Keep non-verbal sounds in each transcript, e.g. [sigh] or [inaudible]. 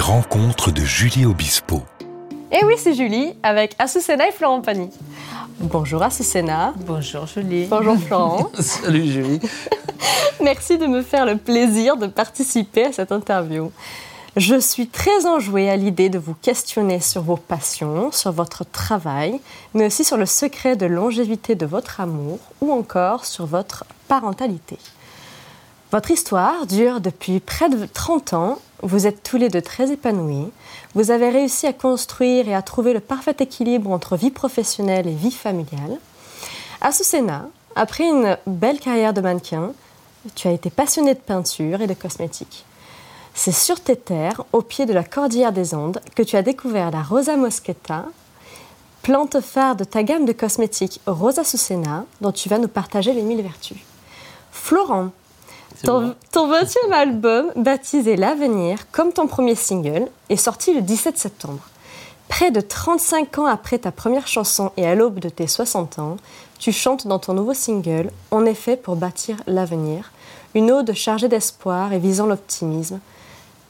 Les rencontres de Julie Obispo. Et oui, c'est Julie avec Asusena et Florent Pagny. Bonjour Asusena. Bonjour Julie. Bonjour Florent. [laughs] Salut Julie. [laughs] Merci de me faire le plaisir de participer à cette interview. Je suis très enjouée à l'idée de vous questionner sur vos passions, sur votre travail, mais aussi sur le secret de longévité de votre amour ou encore sur votre parentalité. Votre histoire dure depuis près de 30 ans. Vous êtes tous les deux très épanouis. Vous avez réussi à construire et à trouver le parfait équilibre entre vie professionnelle et vie familiale. À Susena, après une belle carrière de mannequin, tu as été passionné de peinture et de cosmétiques. C'est sur tes terres, au pied de la cordillère des Andes, que tu as découvert la Rosa Mosqueta, plante phare de ta gamme de cosmétiques Rosa Susena, dont tu vas nous partager les mille vertus. Florent, ton, ton 20e album, baptisé L'Avenir, comme ton premier single, est sorti le 17 septembre. Près de 35 ans après ta première chanson et à l'aube de tes 60 ans, tu chantes dans ton nouveau single On est fait pour bâtir l'avenir, une ode chargée d'espoir et visant l'optimisme.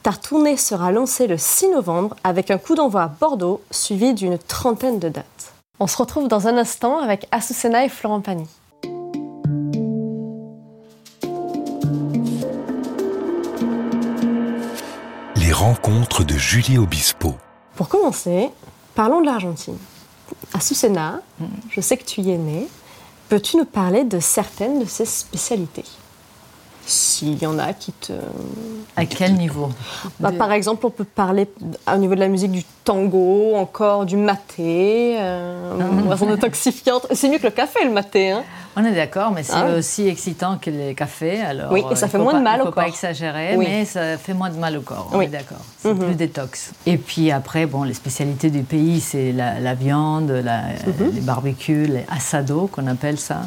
Ta tournée sera lancée le 6 novembre avec un coup d'envoi à Bordeaux suivi d'une trentaine de dates. On se retrouve dans un instant avec Asusena et Florent Pagny. Les rencontres de Julie Obispo. Pour commencer, parlons de l'Argentine. Asusena, je sais que tu y es né. Peux-tu nous parler de certaines de ses spécialités? S'il y en a qui te... À quel niveau Bah, De- Par exemple, on peut parler au niveau de la musique du tango, encore du maté, euh, boisson détoxifiante. C'est mieux que le café, le maté. Hein On est d'accord, mais c'est Ah. aussi excitant que les cafés. Alors, Oui, et ça euh, il fait moins de mal Il au ne faut pas corps. exagérer, Oui. mais ça fait moins de mal au corps. On Oui. est d'accord. C'est Mhm. plus détox. Et puis après, bon, les spécialités du pays, c'est la, la viande, la- Mhm. les barbecues, les asado qu'on appelle ça.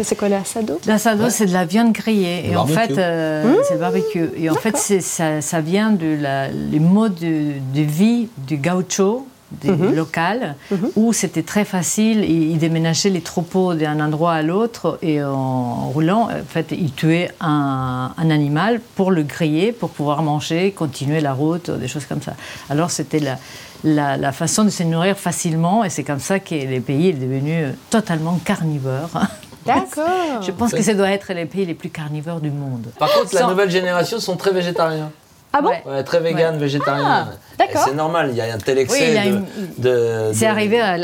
C'est quoi les asado L'assado, c'est de la viande grillée. Le et en barbecue. Fait, euh, c'est le barbecue. Et en fait, ça, ça vient de la, les modes de, de vie du gaucho, du local, où c'était très facile. Ils, déménageaient les troupeaux d'un endroit à l'autre et en roulant, en fait, ils tuaient un, un animal pour le griller, pour pouvoir manger, continuer la route, des choses comme ça. Alors, c'était la, la, la façon de se nourrir facilement et c'est comme ça que le pays est devenu totalement carnivore. [laughs] D'accord. Je pense que ça doit être les pays les plus carnivores du monde. Par contre, la nouvelle génération sont très végétariens. Ah bon? Ouais. Très vegan, Ouais. végétarien. Ah, d'accord. C'est normal, il y a un tel excès Oui, il y a de, une- de- C'est arrivé à-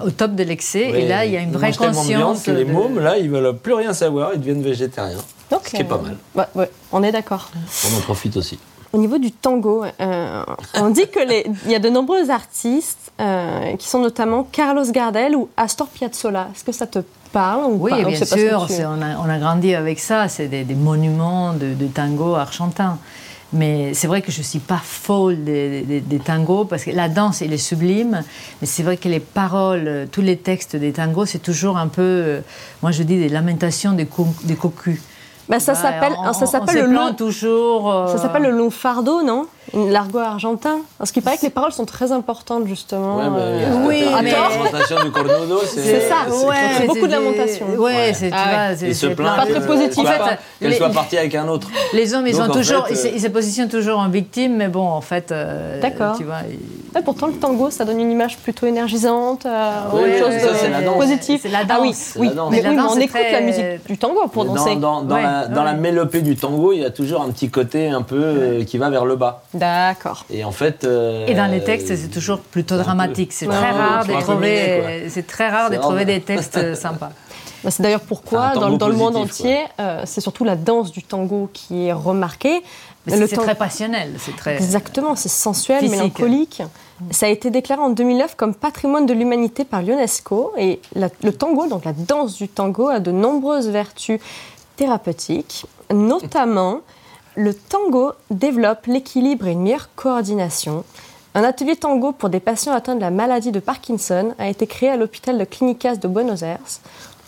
à- au top de l'excès Oui, et là il y a une ils vraie de conscience. que les de- mômes, là, ils veulent plus rien savoir, ils deviennent végétariens. Ce qui est pas mal. Ouais, on est d'accord. On en profite aussi. Au niveau du tango, euh, on dit que les- il y a de nombreux artistes euh, qui sont notamment Carlos Gardel ou Astor Piazzolla. Est-ce que ça te parle ou Oui, pas? bien sûr, tu- on, a, on a grandi avec ça, c'est des, des monuments de, de tango argentin. Mais c'est vrai que je ne suis pas folle des, des- des tangos parce que la danse, elle est sublime. Mais c'est vrai que les paroles, tous les textes des tangos, c'est toujours un peu, euh, moi je dis des lamentations des, co- des cocus. Bah, ça s'appelle, on- ça s'appelle le long. toujours. euh, Ça s'appelle le long fardeau, non? L'argot argentin. Parce qu'il paraît que les paroles sont très importantes, justement. Ouais, mais, euh, euh, oui, la mais- du cornudo, c'est. C'est ça, Ouais, c'est beaucoup de des- lamentations. Ouais, Ouais. c'est, tu Ah ouais. vois, c'est, Il se c'est plaint Pas très positif. qu'elle En fait, soit- qu'elle les- soit partie avec un autre. Les hommes, ils, Donc, ont en toujours, fait, ils, se, euh, ils se positionnent toujours en victime, mais bon, en fait, euh, D'accord. tu vois, ils- Ouais, pourtant, le tango, ça donne une image plutôt énergisante, euh, chose ça, de c'est la danse. la Ah oui, oui. la. Mais, la on écoute la musique du tango pour Dans, danser. dans- la, la mélopée du tango, il y a toujours un petit côté un peu euh, qui va vers le bas. D'accord. Et en fait. euh, Et dans les textes, c'est toujours plutôt dramatique. C'est très rare de trouver, c'est très rare de trouver des textes [laughs] sympas. Bah, c'est d'ailleurs pourquoi, dans, tango le monde entier, euh, c'est surtout la danse du tango qui est remarquée. C'est, c'est tan- très passionnel, c'est très. Exactement, c'est sensuel, Physique. mélancolique. Ça a été déclaré en 2009 comme patrimoine de l'humanité par l'UNESCO. Et la- le tango, donc la danse du tango, a de nombreuses vertus thérapeutiques. Notamment, le tango développe l'équilibre et une meilleure coordination. Un atelier tango pour des patients atteints de la maladie de Parkinson a été créé à l'hôpital de Clínicas de Buenos Aires.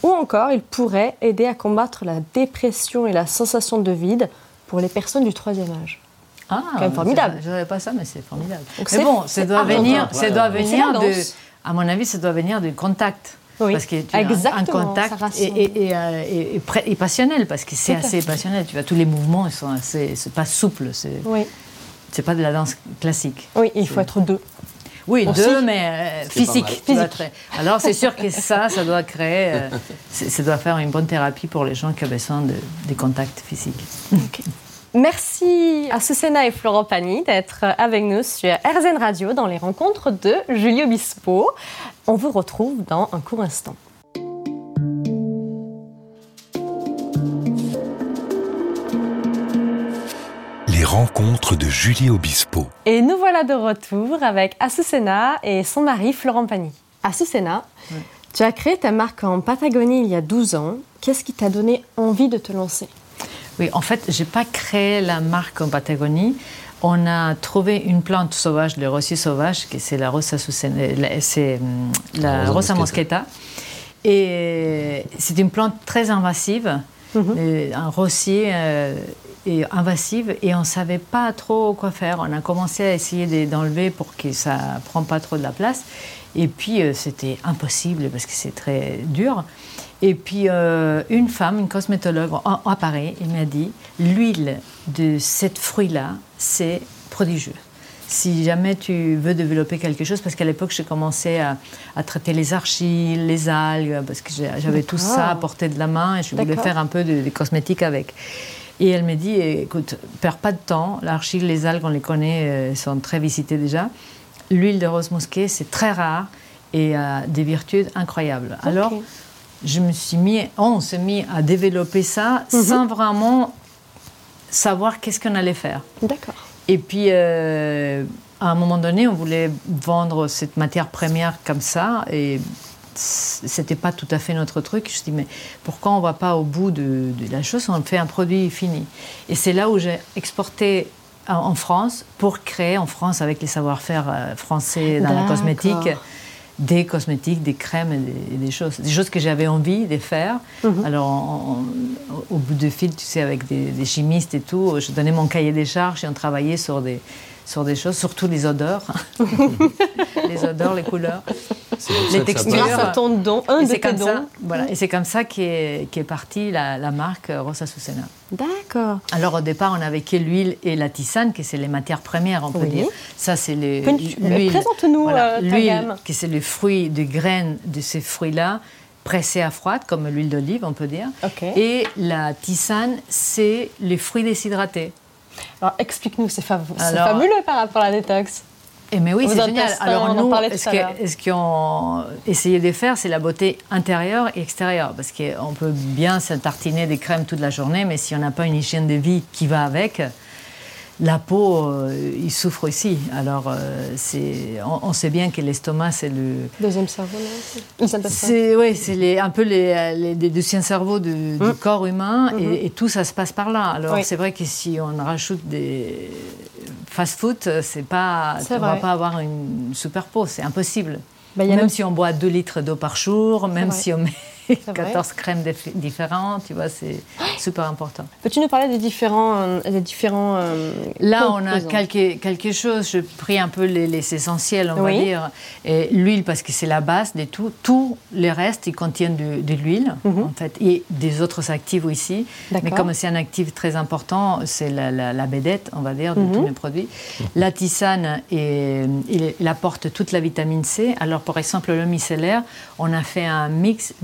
Ou encore, il pourrait aider à combattre la dépression et la sensation de vide pour les personnes du troisième âge. Ah, quand même formidable. Je n'avais pas ça, mais c'est formidable. Donc mais c'est- bon, ça doit venir, ça doit venir de. À mon avis, ça doit venir du contact. Oui, Parce que tu as un- exactement, contact ça et, rassemble. et- et, euh, et- et pré- et passionnel, parce que c'est assez fait. passionnel. Tu vois, tous les mouvements, ils sont assez, c'est pas souple. C'est... Oui. c'est pas de la danse classique. Oui, il faut être deux. Oui, Aussi. deux, mais euh, physique. Physique. Alors c'est sûr que ça, ça doit [laughs] créer, euh, ça doit faire une bonne thérapie pour les gens qui ont besoin de, des contacts physiques. Merci à Susena et Florent Pagny d'être avec nous sur RZN Radio dans les rencontres de Julie Obispo. On vous retrouve dans un court instant. Les rencontres de Julie Obispo. Et nous voilà de retour avec Azucena et son mari Florent Pagny. Azucena, tu as créé ta marque en Patagonie il y a 12 ans. Qu'est-ce qui t'a donné envie de te lancer? Oui, en fait, j'ai pas créé la marque en Patagonie. On a trouvé une plante sauvage, le rosier sauvage, qui c'est la Rosa Susana- la- c'est hum, la Rosa Rosa mosqueta. mosqueta. Et c'est une plante très invasive, euh, un rosier invasive, et on savait pas trop quoi faire. On a commencé à essayer de- d'enlever pour que ça prenne pas trop de la place. Et puis euh, c'était impossible parce que c'est très dur. Et puis euh, une femme, une cosmétologue en- à Paris, elle m'a dit l'huile de cette fruit-là, c'est prodigieux. Si jamais tu veux développer quelque chose, parce qu'à l'époque j'ai commencé à, à traiter les argiles, les algues, parce que j'avais tout ça à D'accord. portée de la main et je voulais faire un peu de, de cosmétique avec. Et elle me dit, écoute, perds pas de temps, l'argile, les algues, on les connaît, euh, elles sont très visitées déjà. L'huile de rose mosquée, c'est très rare et a des vertus incroyables. Alors, je me suis mis, on s'est mis à développer ça sans vraiment savoir qu'est-ce qu'on allait faire. D'accord. Et puis, euh, à un moment donné, on voulait vendre cette matière première comme ça, et c'était pas tout à fait notre truc. Je me suis dit, mais pourquoi on va pas au bout de, de la chose? On fait un produit fini. Et c'est là où j'ai exporté en- France pour créer en France, avec les savoir-faire euh, français dans la cosmétique, des cosmétiques, des crèmes et des, et des choses. Des choses que j'avais envie de faire. Alors, en- en- au bout de fil, tu sais, avec des, des chimistes et tout, je donnais mon cahier des charges et on travaillait sur des, sur des choses, surtout les odeurs. [laughs] les odeurs, les couleurs. Les textures. Grâce à ton don, un Et de tes comme ça, dons. voilà, et c'est comme ça qu'est qu'est partie la, la marque Rosa Susena. D'accord. Alors au départ, on n'avait que l'huile et la tisane, que c'est les matières premières, on peut Oui. dire. Ça, c'est l'huile. présente-nous, euh, ta l'huile, gamme. que c'est les fruits, de graines de ces fruits-là, pressés à froide, comme l'huile d'olive, on peut dire. Et la tisane, c'est les fruits déshydratés. Alors explique-nous, c'est fabuleux par rapport à la détox. Eh mais oui, c'est génial. Alors nous, ce que- ce qu'on essayait de faire, c'est la beauté intérieure et extérieure. Parce qu'on peut bien se tartiner des crèmes toute la journée, mais si on n'a pas une hygiène de vie qui va avec, la peau, euh, il souffre aussi. Alors, euh, c'est, on, on sait bien que l'estomac, c'est le... Deuxième cerveau, non. C'est ouais, c'est les, un peu les, les, les deuxièmes cerveaux du, du corps humain et, et tout ça se passe par là. Alors Mm. Oui. c'est vrai que si on rajoute des fast-food, c'est pas, C'est on va pas avoir une super peau, c'est impossible. Bah, a même même- si on boit 2 litres d'eau par jour, même si on met. 14 crèmes dif- différentes, tu vois, c'est super important. Peux-tu nous parler des différents, euh, des différents euh, Là, on a quelque, quelque chose, je pris un peu les, les essentiels, on Oui. va dire. L'huile, parce que c'est la base de tout. Tous les restes, ils contiennent de, de l'huile, en fait, et des autres actifs aussi. Mais Mhm. Comme c'est un actif très important, c'est la, la, la bédette, on va dire, de Mhm. tous les produits. La tisane, et, il, apporte toute la vitamine C. Alors, par exemple, le micellaire, on a fait un mix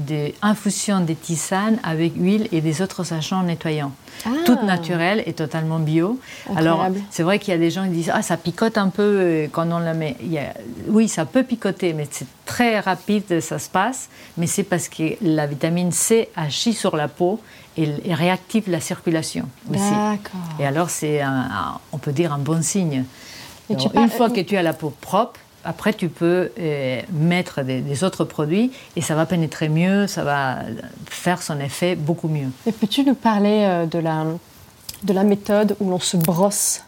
d'infusion de tisane avec huile et des autres agents nettoyants. Ah. Toute naturelle et totalement bio. Alors, c'est vrai qu'il y a des gens qui disent Ah, ça picote un peu euh, quand on la met. Il y a- Oui, ça peut picoter, mais c'est très rapide, ça se passe. Mais c'est parce que la vitamine C agit sur la peau et, et réactive la circulation aussi. Et alors, c'est, on peut dire, un bon signe. Une fois que tu as la peau propre, après, tu peux euh, mettre des, autres produits et ça va pénétrer mieux, ça va faire son effet beaucoup mieux. Et peux-tu nous parler euh, de la, de la méthode où l'on se brosse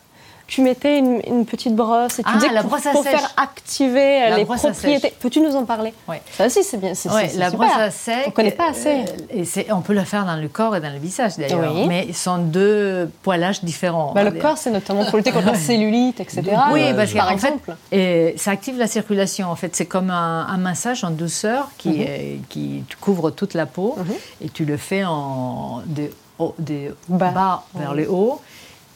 Tu mettais une, une petite brosse et tu Ah, disais que la pour, brosse à pour sèche. faire activer euh, La les propriétés. Peux-tu nous en parler? Ouais. Ça aussi, c'est bien. Ouais, la c'est brosse super. à sec. On connaît pas assez. euh, et on peut la faire dans le corps et dans le visage d'ailleurs. Oui. Mais ce sont deux poilages différents. Bah, le corps, c'est notamment pour lutter contre la cellulite, etc. Oui, Euh, parce par qu'en fait, exemple. et ça active la circulation. En fait, c'est comme un, un massage en douceur qui, Mhm. est- qui couvre toute la peau et tu le fais en de, haut- de Bas. bas, vers le haut.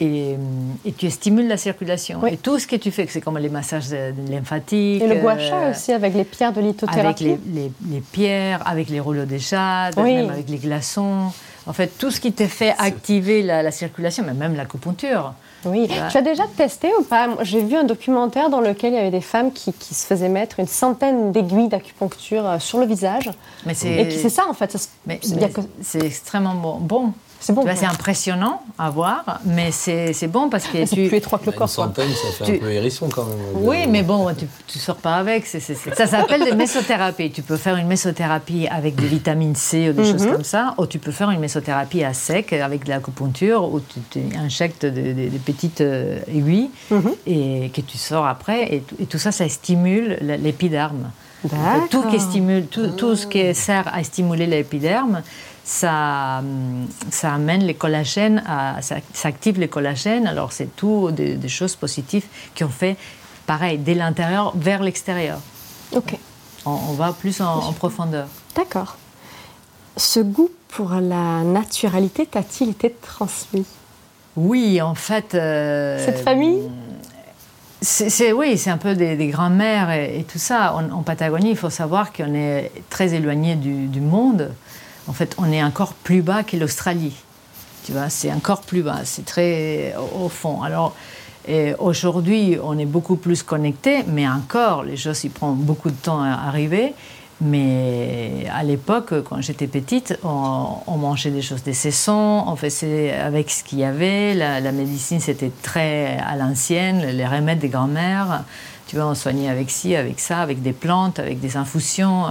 Et, et, tu stimules la circulation. Et tout ce que tu fais, c'est comme les massages lymphatiques. Et le gua sha aussi, avec les pierres de lithothérapie. Avec les, les, pierres, avec les rouleaux de jade, même avec les glaçons. En fait, tout ce qui te fait activer la, la circulation, mais même l'acupuncture. Oui. Tu as déjà testé ou pas? J'ai vu un documentaire dans lequel il y avait des femmes qui, qui se faisaient mettre une centaine d'aiguilles d'acupuncture euh, sur le visage. Mais et c'est ça en fait? C'est extrêmement bon. bon c'est bon. C'est impressionnant à voir, mais c'est bon parce que tu. plus étroit que le corps. Une centaine, ça fait un peu hérisson quand même. Oui, mais bon, tu, ne sors pas avec. Ça s'appelle des mésothérapies. Tu peux faire une mésothérapie avec des vitamines C ou des choses mhm. comme ça, ou tu peux faire une mésothérapie à sec avec de l'acupuncture où tu, injectes des, petites euh, aiguilles mhm. et que tu sors après. Et, tout ça, ça stimule l'épiderme. Tout, qui stimule, tout, tout, ce qui sert à stimuler l'épiderme, ça, ça amène les collagènes, à, ça, active les collagènes. Alors, c'est tout des, choses positives qui ont fait, pareil, dès l'intérieur vers l'extérieur. Ok. On, va plus en, profondeur. D'accord. Ce goût pour la naturalité t'a-t-il été transmis? Oui, en fait. Euh, Cette famille? C'est, oui, c'est un peu des, des grands-mères et, tout ça. En, Patagonie, il faut savoir qu'on est très éloigné du, du monde en fait, on est encore plus bas que l'Australie. Tu vois, c'est encore plus bas, c'est très au fond. Alors, aujourd'hui, on est beaucoup plus connecté, mais encore, les choses, ils prennent beaucoup de temps à arriver. Mais à l'époque, quand j'étais petite, on, mangeait des choses des saisons, on faisait avec ce qu'il y avait. La, la médecine, c'était très à l'ancienne, les remèdes des grands-mères. Tu vois, on soignait avec ci, avec ça, avec des plantes, avec des infusions.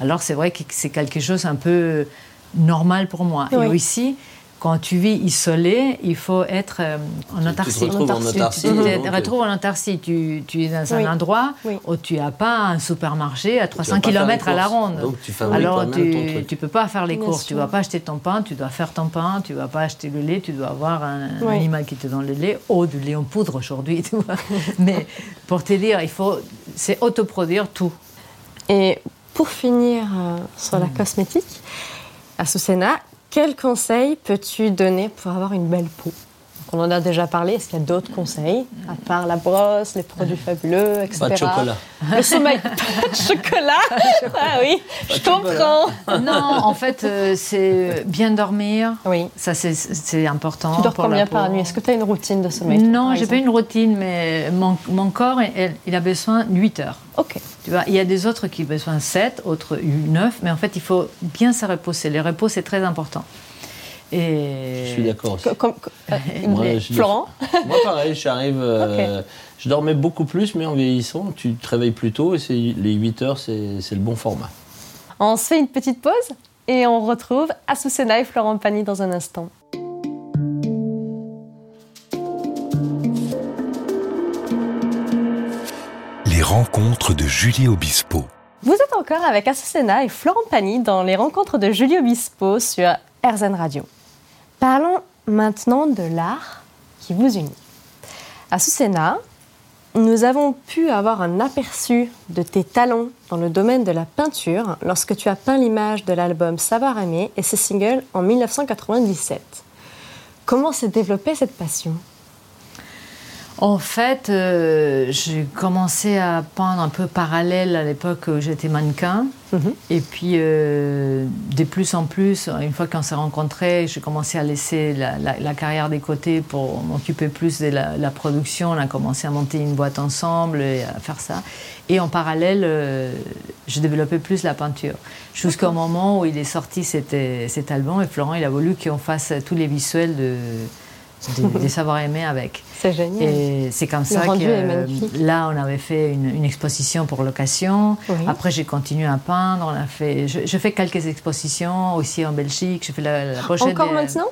Alors c'est vrai que c'est quelque chose un peu normal pour moi. Et aussi, quand tu vis isolé, il faut être euh, en autarcie. Tu te retrouves en autarcie. Tu te retrouves en autarcie. Tu, es dans un endroit où tu n'as pas un supermarché à 300 km à la ronde. Donc tu Alors tu ne peux pas faire les courses. Tu ne vas pas acheter ton pain, tu dois faire ton pain. Tu ne vas pas acheter le lait, tu dois avoir un, animal qui te donne le lait. Ou du lait en poudre aujourd'hui. [laughs] Mais pour te dire, il faut, c'est autoproduire tout. Et pour finir euh, sur la hmm. cosmétique, à Susena, quels conseils peux-tu donner pour avoir une belle peau? On en a déjà parlé. Est-ce qu'il y a d'autres conseils, à part la brosse, les produits fabuleux, etc. Pas de chocolat. Le sommeil. [laughs] pas de chocolat? Ah oui, je comprends. Non, en fait, euh, c'est bien dormir. Oui. Ça, c'est important. Tu dors combien par nuit? Est-ce que tu as une routine de sommeil Non, j'ai pas une routine, mais mon, corps, il, a besoin de 8 heures. Ok. Tu vois, il y a des autres qui ont besoin de 7, autres 9, mais en fait, il faut bien se reposer. Le repos, c'est très important. Et... Je suis d'accord. Euh, Florent Moi, pareil, j'arrive. Euh, je dormais beaucoup plus, mais en vieillissant, tu te réveilles plus tôt et les 8 heures, c'est le bon format. On se fait une petite pause et on retrouve Asusena et Florent Pagny dans un instant. Les rencontres de Julie Obispo. Vous êtes encore avec Asusena et Florent Pagny dans les rencontres de Julie Obispo sur RZN Radio. Parlons maintenant de l'art qui vous unit. À Susena, nous avons pu avoir un aperçu de tes talents dans le domaine de la peinture lorsque tu as peint l'image de l'album Savoir aimer et ses singles en 1997. Comment s'est développée cette passion? En fait, euh, j'ai commencé à peindre un peu parallèle à l'époque où j'étais mannequin. Mhm. Et puis, euh, de plus en plus, une fois qu'on s'est rencontrés, j'ai commencé à laisser la, carrière des côtés pour m'occuper plus de la, production. On a commencé à monter une boîte ensemble et à faire ça. Et en parallèle, euh, je développais plus la peinture. Jusqu'au moment où il est sorti cet, cet album et Florent, il a voulu qu'on fasse tous les visuels de des, [laughs] savoir-aimer avec. C'est génial. Et c'est comme ça que là, on avait fait une, exposition pour location. Après, j'ai continué à peindre. On a fait, je, fais quelques expositions aussi en Belgique. Je fais la, la prochaine. Encore maintenant?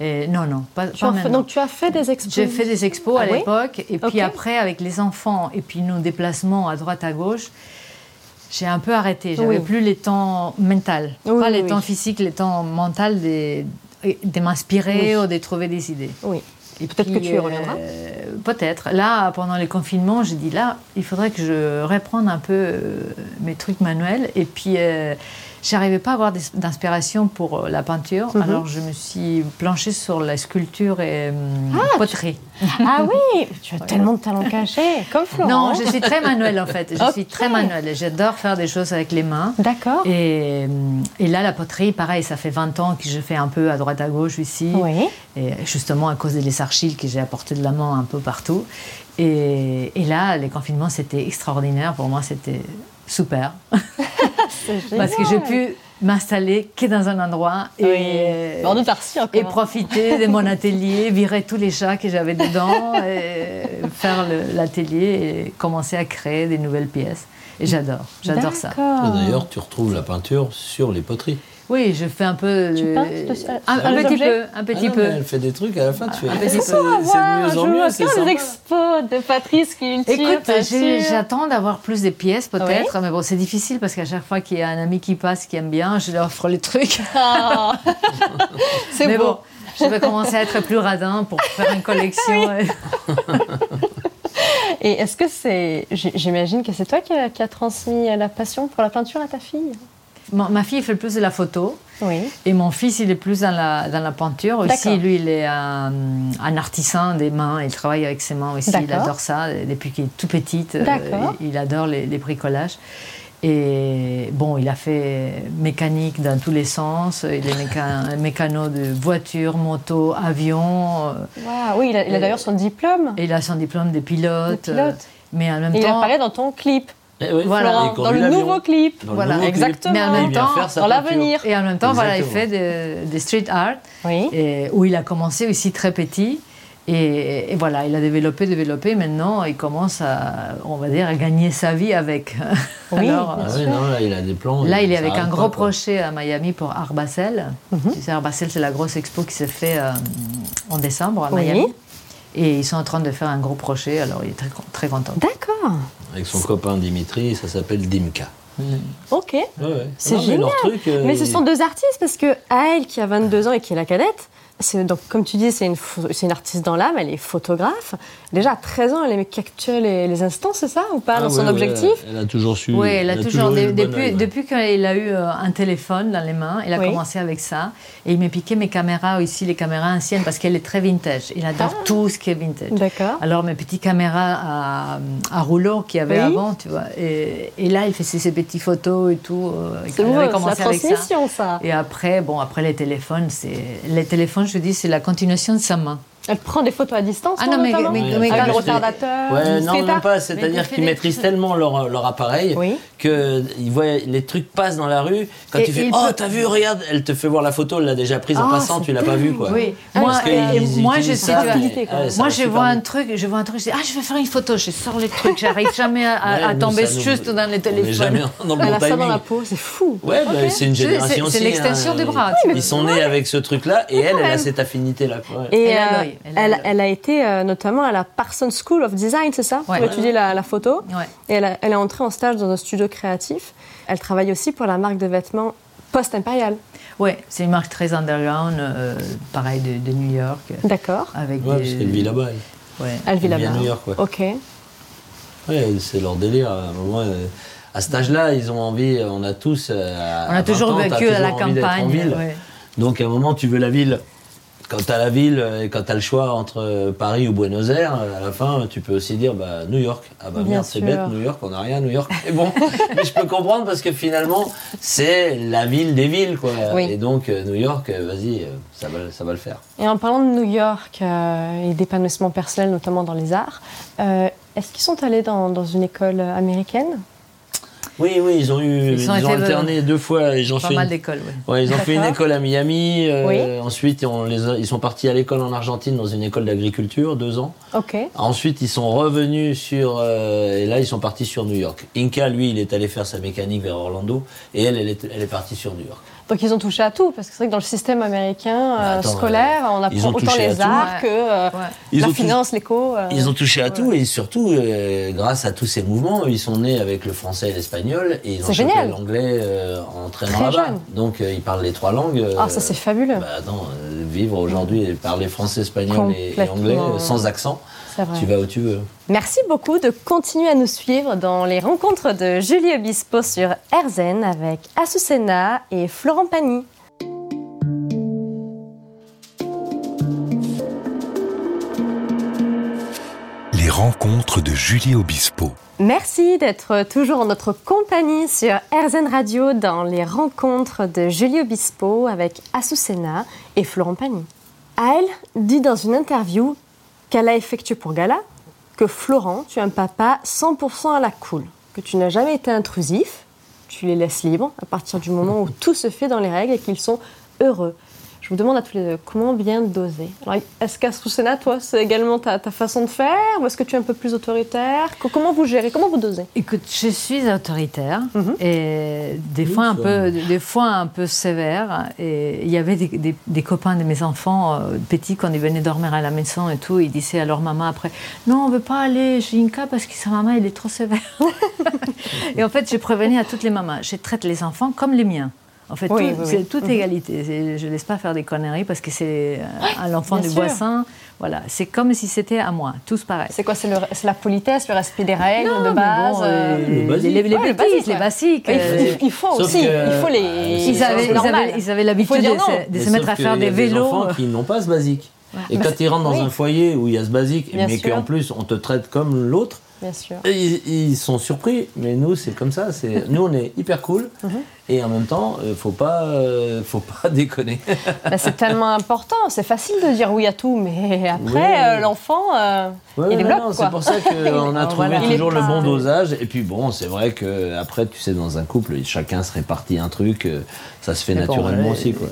Et non, non, pas, maintenant. Donc tu as fait des expos J'ai fait des expos à ah l'époque. Et puis après, avec les enfants et puis nos déplacements à droite, à gauche, j'ai un peu arrêté. J'avais plus les temps mental. pas les temps physiques, les temps mentaux des, de m'inspirer ou de trouver des idées. Oui. Et peut-être que tu y reviendras euh, Peut-être. Là, pendant les confinements, j'ai dit là, il faudrait que je reprenne un peu euh, mes trucs manuels. Et puis, euh, j'arrivais pas à avoir d'inspiration pour euh, la peinture. Mhm. Alors je me suis planchée sur la sculpture et hum, poterie. [laughs] Ah oui, tu as tellement de talent caché, comme Florent. Non, je suis très manuelle en fait. Je suis très manuelle. J'adore faire des choses avec les mains. D'accord. Et, hum, et là, la poterie, pareil, ça fait 20 ans que je fais un peu à droite à gauche ici. Oui. Et justement à cause des archives que j'ai apportées de la main un peu partout. Et, et là, les confinements, c'était extraordinaire. Pour moi, c'était super. [laughs] Parce que j'ai pu m'installer que dans un endroit et, Oui. Encore. et profiter de mon [laughs] atelier, virer tous les chats que j'avais dedans, et faire l'atelier et commencer à créer des nouvelles pièces. Et j'adore, j'adore ça. D'ailleurs, tu retrouves la peinture sur les poteries. Oui, je fais un peu. Tu euh, peins un, un petit peu, un Ah petit non, peu. elle fait des trucs à la fin, tu fais. un ah, petit c'est peu. c'est de mieux en mieux, c'est les expos de Patrice Culture. Écoute, j'ai- peinture. j'attends d'avoir plus de pièces peut-être, mais bon, c'est difficile parce qu'à chaque fois qu'il y a un ami qui passe qui aime bien, je lui offre les trucs. [laughs] Ah. [laughs] C'est mais beau. bon, je vais commencer à être plus radin pour faire une collection. [laughs] Et est-ce que c'est. J'imagine que c'est toi qui qui as transmis la passion pour la peinture à ta fille? Ma, ma fille fait plus de la photo. Oui. Et mon fils, il est plus dans la, dans la peinture aussi. Lui, il est un, un artisan des mains. Il travaille avec ses mains aussi. Il adore ça depuis qu'il est tout petit. euh, il, il adore les, les bricolages. Et bon, il a fait mécanique dans tous les sens. Il est méca- [laughs] mécano de voiture, moto, avion. euh, Waouh, oui, il a, il a d'ailleurs son diplôme. Et il a son diplôme de pilote. De pilote. euh, Mais en même Et il temps, apparaît dans ton clip, Eh oui, Voilà. Florent, dans le nouveau clip. Dans le Voilà, nouveau clip. exactement. Mais en même temps, dans l'avenir. et en même temps, voilà, il Exactement. fait des, street art. Oui. et où il a commencé aussi très petit. Et, et voilà, il a développé, développé. Maintenant, il commence à, on va dire, à gagner sa vie avec. [laughs] Oui, Alors, Ah oui, non, là, il a des plans. là, il est avec un gros projet à Miami pour Art Basel. Mhm. Tu sais, Art Basel, c'est la grosse expo qui s'est fait euh, en décembre à Oui. Miami. Et ils sont en train de faire un gros projet, alors il est très, très content. D'accord. Avec son copain Dimitri, ça s'appelle Dimka. Ok. Ouais, ouais. C'est génial. leur truc, euh, Mais ce il- sont deux artistes parce que elle, qui a 22 ans et qui est la cadette, donc comme tu dis, c'est une, pho- c'est une artiste dans l'âme, elle est photographe. Déjà à 13 ans, elle aimait capturer les, les instants, c'est ça ou pas Ah dans son ouais, objectif? ouais, Elle a toujours su. Oui, elle a toujours, eu bon depuis, depuis qu'il a eu euh, un téléphone dans les mains, il a Oui. commencé avec ça. Et il m'a piqué mes caméras aussi, les caméras anciennes, parce qu'elle est très vintage. Il adore Ah. tout ce qui est vintage. D'accord. Alors mes petites caméras à, à rouleau qu'il y avait Oui. avant, tu vois. Et, et là, il faisait ses petites photos et tout. euh, et C'est c'est la avec ça. transmission, ça. Et après, bon, après les téléphones, c'est les téléphones, je dis, c'est la continuation de sa main. Elle prend des photos à distance, Ah non, mais- notamment mais- Avec le retardateur, Ouais, le non, art. pas. C'est-à-dire qu'ils maîtrisent tellement leur, leur appareil Oui. que ils voient les trucs passent dans la rue. Quand Et- tu fais et Oh, peut- t'as vu, regarde, elle te fait voir la photo, elle l'a déjà prise en Ah, passant, tu l'as pas vue quoi. Oui. Ah, moi, Parce qu'ils et- et utilisent moi, je sais, Moi, je vois un truc, je vois un truc, je dis, ah, je vais faire une photo, je sors les trucs, j'arrive jamais à, tomber juste dans les téléphones. jamais dans le Elle bon a ça dans la peau, c'est fou. Ouais, bah, c'est une génération c'est- aussi. c'est l'extension hein. des bras, Ils, sont nés avec ce truc-là et elle, elle a cette affinité-là. quoi. Ouais. Et Elle a l'œil, elle a elle, l'œil. elle a été euh, notamment à la Parsons School of Design, c'est ça? Ouais. Pour étudier la, la photo. Ouais. Et elle, a- elle est entrée en stage dans un studio créatif. Elle travaille aussi pour la marque de vêtements Post-Impérial. Ouais, c'est une marque très underground, euh, pareil de, de New York, D'accord. avec Ouais, des. parce qu'elle vit là-bas. elle. Ouais. Elle vit Elle vit à là-bas. New York, ouais. Ok. Ouais, c'est leur délire. À un moment, euh, à cet âge-là, ils ont envie, on a tous. On à a toujours 20 ans, t'as vécu à la toujours envie d'être en campagne. ouais. Donc à un moment, tu veux la ville. Quand tu as la ville euh, et quand tu as le choix entre euh, Paris ou Buenos Aires, euh, à la fin, tu peux aussi dire bah, New York. Ah bah Bien merde, c'est bête, New York, on n'a rien à New York. Mais bon, [laughs] mais je peux comprendre parce que finalement, c'est la ville des villes. Quoi. Oui. Et donc, New York, vas-y, ça va, ça va le faire. Et en parlant de New York euh, et d'épanouissement personnel, notamment dans les arts, euh, est-ce qu'ils sont allés dans, dans une école américaine? Oui, oui, ils ont eu, Ils ils ont euh, alterné deux fois. Ils ont Pas fait mal une- d'écoles, ouais. Ouais, ils ont fait une école à Miami. euh, Oui. Ensuite, on les a- ils sont partis à l'école en Argentine dans une école d'agriculture, deux ans. Ok. Ensuite, ils sont revenus sur. euh, et là, ils sont partis sur New York. Inca, lui, il est allé faire sa mécanique vers Orlando. Et elle, elle est, elle est partie sur New York. Donc ils ont touché à tout, parce que c'est vrai que dans le système américain Bah, euh, attends, scolaire, on ils apprend autant les tout. arts Ouais. que euh, Ouais. La finance, l'éco. euh, Ils ont touché à ouais. tout et surtout, euh, grâce à tous ces mouvements, ils sont nés avec le français et l'espagnol et ils ont C'est chopé génial. l'anglais euh, en traînant Très là-bas. Donc euh, ils parlent les trois langues. euh, Ah, ça c'est fabuleux. bah, attends, euh, vivre aujourd'hui et parler français, espagnol et, anglais euh, sans accent. Vrai. Tu vas où tu veux. Merci beaucoup de continuer à nous suivre dans les rencontres de Julie Obispo sur RZN avec Azucena et Florent Pagny. Les rencontres de Julie Obispo. Merci d'être toujours en notre compagnie sur RZN Radio dans les rencontres de Julie Obispo avec Azucena et Florent Pagny. Elle dit dans une interview qu'elle a effectué pour Gala que Florent, tu es un papa 100% à la cool, que tu n'as jamais été intrusif, tu les laisses libres à partir du moment où tout se fait dans les règles et qu'ils sont heureux. Je vous demande à tous les deux, comment bien doser? Alors, Est-ce qu'à Soussena, toi, c'est également ta, ta, façon de faire Ou est-ce que tu es un peu plus autoritaire? Comment vous gérez Comment vous dosez? Écoute, je suis autoritaire Mhm. mm -hmm. et des Oui, fois, un peu, des fois un peu sévère. Et il y avait des, des, des copains de mes enfants euh, petits, quand ils venaient dormir à la maison et tout, ils disaient à leur maman après Non, on ne veut pas aller chez Inca parce que sa maman, elle est trop sévère. [laughs] et en fait, je prévenais à toutes les mamans je traite les enfants comme les miens. En fait, Oui, tout- oui, c'est oui. toute Mhm. égalité. C'est- Je ne laisse pas faire des conneries parce que c'est euh, à l'enfant du sûr. voisin. Voilà, c'est comme si c'était à moi, tous pareil. C'est quoi C'est le- c'est la politesse, le respect des règles Non, de base bon, euh, euh, Le basique. les, les Ouais, le bêtises, les basiques. Il faut, euh, il faut Sauf aussi, que- il faut les. Ils avaient, ils, normal. avaient, ils avaient Il l'habitude faut de, dire non. se, de mettre à faire y a des vélos. enfants qui n'ont pas ce basique. Et Bah, quand ils rentrent dans oui. un foyer où il y a ce basique, Bien mais sûr. qu'en plus on te traite comme l'autre, Bien sûr. ils, ils sont surpris. Mais nous, c'est comme ça. C'est nous, on est hyper cool. Mhm. Et en même temps, euh, faut pas, euh, faut pas [laughs] déconner. Bah, c'est tellement important. C'est facile de dire oui à tout, mais après, euh, l'enfant, euh, Ouais, il. C'est pour ça qu'on [laughs] a trouvé voilà. Il toujours le bon dosage. Et puis bon, c'est vrai que après, tu sais, dans un couple, chacun se répartit un truc. euh, Ça se fait bon, naturellement euh, aussi, quoi.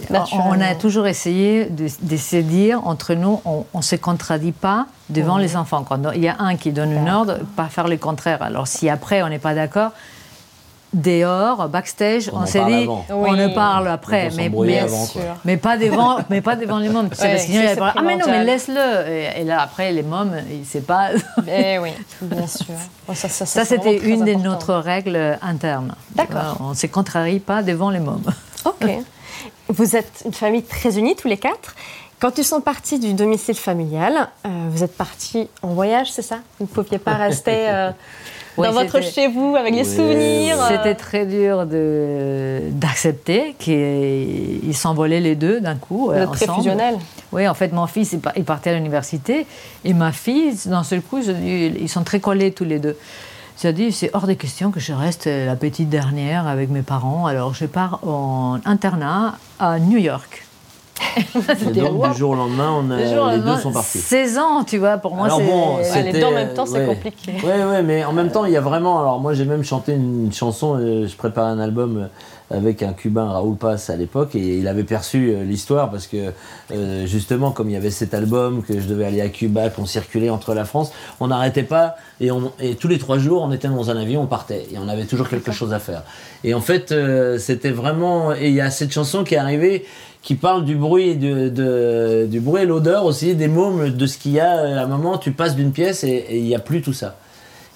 On a toujours essayé de, de se dire entre nous, on ne se contradit pas devant les enfants. Quand il y a un qui donne une ordre, pas faire le contraire. Alors si après on n'est pas d'accord, dehors, backstage, On on, en s'est parle dit, avant. on Oui. ne parle après. Mais, mais- avant, Bien quoi. sûr. mais pas devant, [laughs] mais pas devant les mômes. Tu sais, Ouais, parce que sinon, ça, il ah mais non, mais laisse-le. Et, et là après, les mômes, il sait pas. [laughs] Eh oui, bien sûr. Bon, ça, ça, Ça, c'est c'était une de notre règles internes. D'accord. On ne se contrarie pas devant les mômes. [laughs] Ok. Vous êtes une famille très unie, tous les quatre. Quand ils sont partis du domicile familial, euh, vous êtes partis en voyage, c'est ça? Vous ne pouviez pas rester euh, Oui, dans votre chez vous avec les Oui, souvenirs. euh, C'était très dur de- d'accepter qu'ils s'envolaient les deux d'un coup. Vous euh, très ensemble. fusionnel. Oui, en fait, mon fils il par- il partait à l'université et ma fille, d'un seul coup, ils sont très collés tous les deux. J'ai dit, c'est hors de question que je reste la petite dernière avec mes parents. Alors, je pars en internat à New York. [laughs] Et donc, du jour au lendemain, on a- Le jour au les deux sont partis. 16 ans, tu vois, pour moi, Alors c'est... bon, les c'était, deux en même temps, c'est ouais. compliqué. Ouais, ouais, mais en même temps, il y a vraiment. Alors, moi, j'ai même chanté une chanson. euh, Je préparais un album euh, avec un Cubain, Raoul Paz, à l'époque, et il avait perçu euh, l'histoire parce que, euh, justement, comme il y avait cet album, que je devais aller à Cuba, qu'on circulait entre la France, on n'arrêtait pas, et, tous les trois jours, on était dans un avion, on partait, et on avait toujours quelque chose à faire. Et en fait, euh, c'était vraiment. Et il y a cette chanson qui est arrivée qui parle du bruit, de, de- du bruit l'odeur aussi, des mômes, de ce qu'il y a. À un moment, tu passes d'une pièce et il n'y a plus tout ça.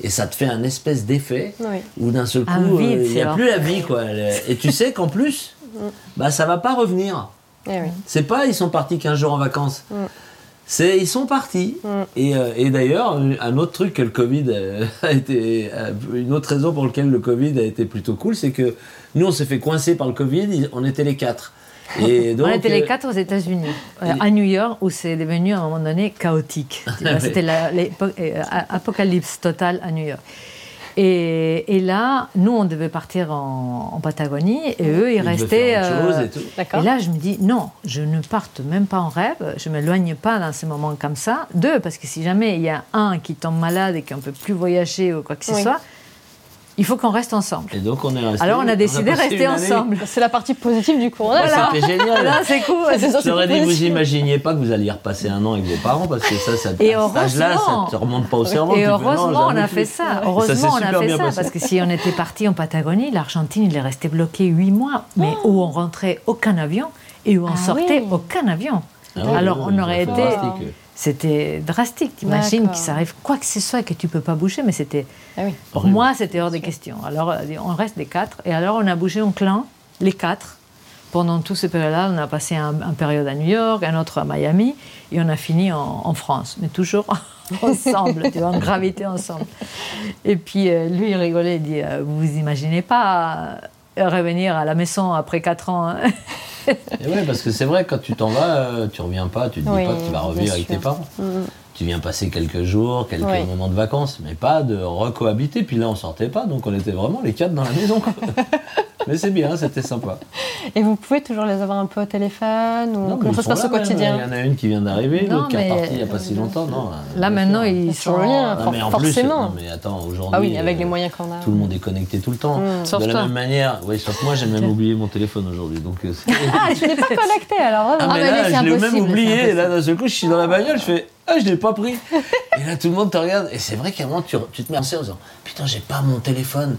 Et ça te fait un espèce d'effet Oui. où d'un seul coup, euh, il n'y a plus la vie. Quoi. Et tu sais qu'en plus, [laughs] bah, ça va pas revenir. Eh oui. C'est pas ils sont partis 15 jours en vacances. Mm. C'est ils sont partis. Mm. Et, euh, et d'ailleurs, un autre truc que le Covid euh, [laughs] a été. euh, Une autre raison pour laquelle le Covid a été plutôt cool, c'est que nous, on s'est fait coincer par le Covid, on était les quatre. Et [laughs] donc, on était les euh, quatre aux États-Unis, euh, à New York, où c'est devenu à un moment donné chaotique. [laughs] C'était la- l'époque- euh, apocalypse totale à New York. Et, et là, nous, on devait partir en, en Patagonie, et eux, ils restaient. euh, et tout. D'accord. et là, je me dis, non, je ne parte même pas en rêve, je ne m'éloigne pas dans ces moments comme ça. Deux, parce que si jamais il y a un qui tombe malade et qu'on ne peut plus voyager ou quoi que ce Oui. soit, il faut qu'on reste ensemble. Et donc, on est resté. Alors, on a décidé de rester ensemble. C'est la partie positive du. Bah, ça. C'était génial. C'est cool. J'aurais dit, vous imaginiez pas que vous alliez repasser un an avec vos parents parce que ça, ça Et à cet âge-là, ça te remonte pas au cerveau. Et non, heureusement, on a fait ça. Heureusement, on a fait ça. passé. Parce que si on était parti en Patagonie, l'Argentine, il est resté bloqué huit mois, mais où on rentrait aucun avion et où on Ah sortait oui. aucun avion. Ah oui, Alors, oui, on aurait été. C'était drastique. T'imagines qu'il s'arrive quoi que ce soit et que tu peux pas bouger, mais c'était. Ah oui. Pour Horrible. moi, c'était hors des questions. Alors, euh, on reste des quatre. Et alors, on a bougé en clan, les quatre. Pendant tout ce période-là, on a passé un, un période à New York, un autre à Miami, et on a fini en, en France. Mais toujours [laughs] ensemble, tu vois, on gravitait ensemble. Et puis euh, lui, il rigolait, il dit euh, Vous vous imaginez pas euh, revenir à la maison après 4 ans hein Et ouais, parce que c'est vrai, quand tu t'en vas, euh, tu reviens pas, tu te dis Oui, pas que tu vas revenir avec sûr. tes parents. Mm. Tu viens passer quelques jours, quelques Oui. moments de vacances, mais pas de recohabiter. Puis là, on sortait pas, donc on était vraiment les quatre dans la maison. quoi. [laughs] mais c'est bien, c'était sympa. Et vous pouvez toujours les avoir un peu au téléphone ou Non, comment ça se passe au là, quotidien Il y en a une qui vient d'arriver, l'autre qui est repartie il n'y a pas si longtemps. Non, Là, bien maintenant, sûr. ils Sur sont. le lien. Non, mais en plus, forcément. non, mais attends, aujourd'hui. Ah oui, avec euh, les moyens qu'on a. Tout le monde est connecté tout le temps. Mm. Sauf de la toi. même manière, oui, sauf moi, j'ai même oublié mon téléphone aujourd'hui. Donc, euh, Ah, tu n'es pas connecté alors Ah, mais mais là, c'est je l'ai même oublié. Et là, d'un seul coup, je suis dans la bagnole, je fais Ah, je l'ai pas pris. et là, tout le monde te regarde. Et c'est vrai qu'à un moment, tu, tu te mets en disant Putain, j'ai pas mon téléphone.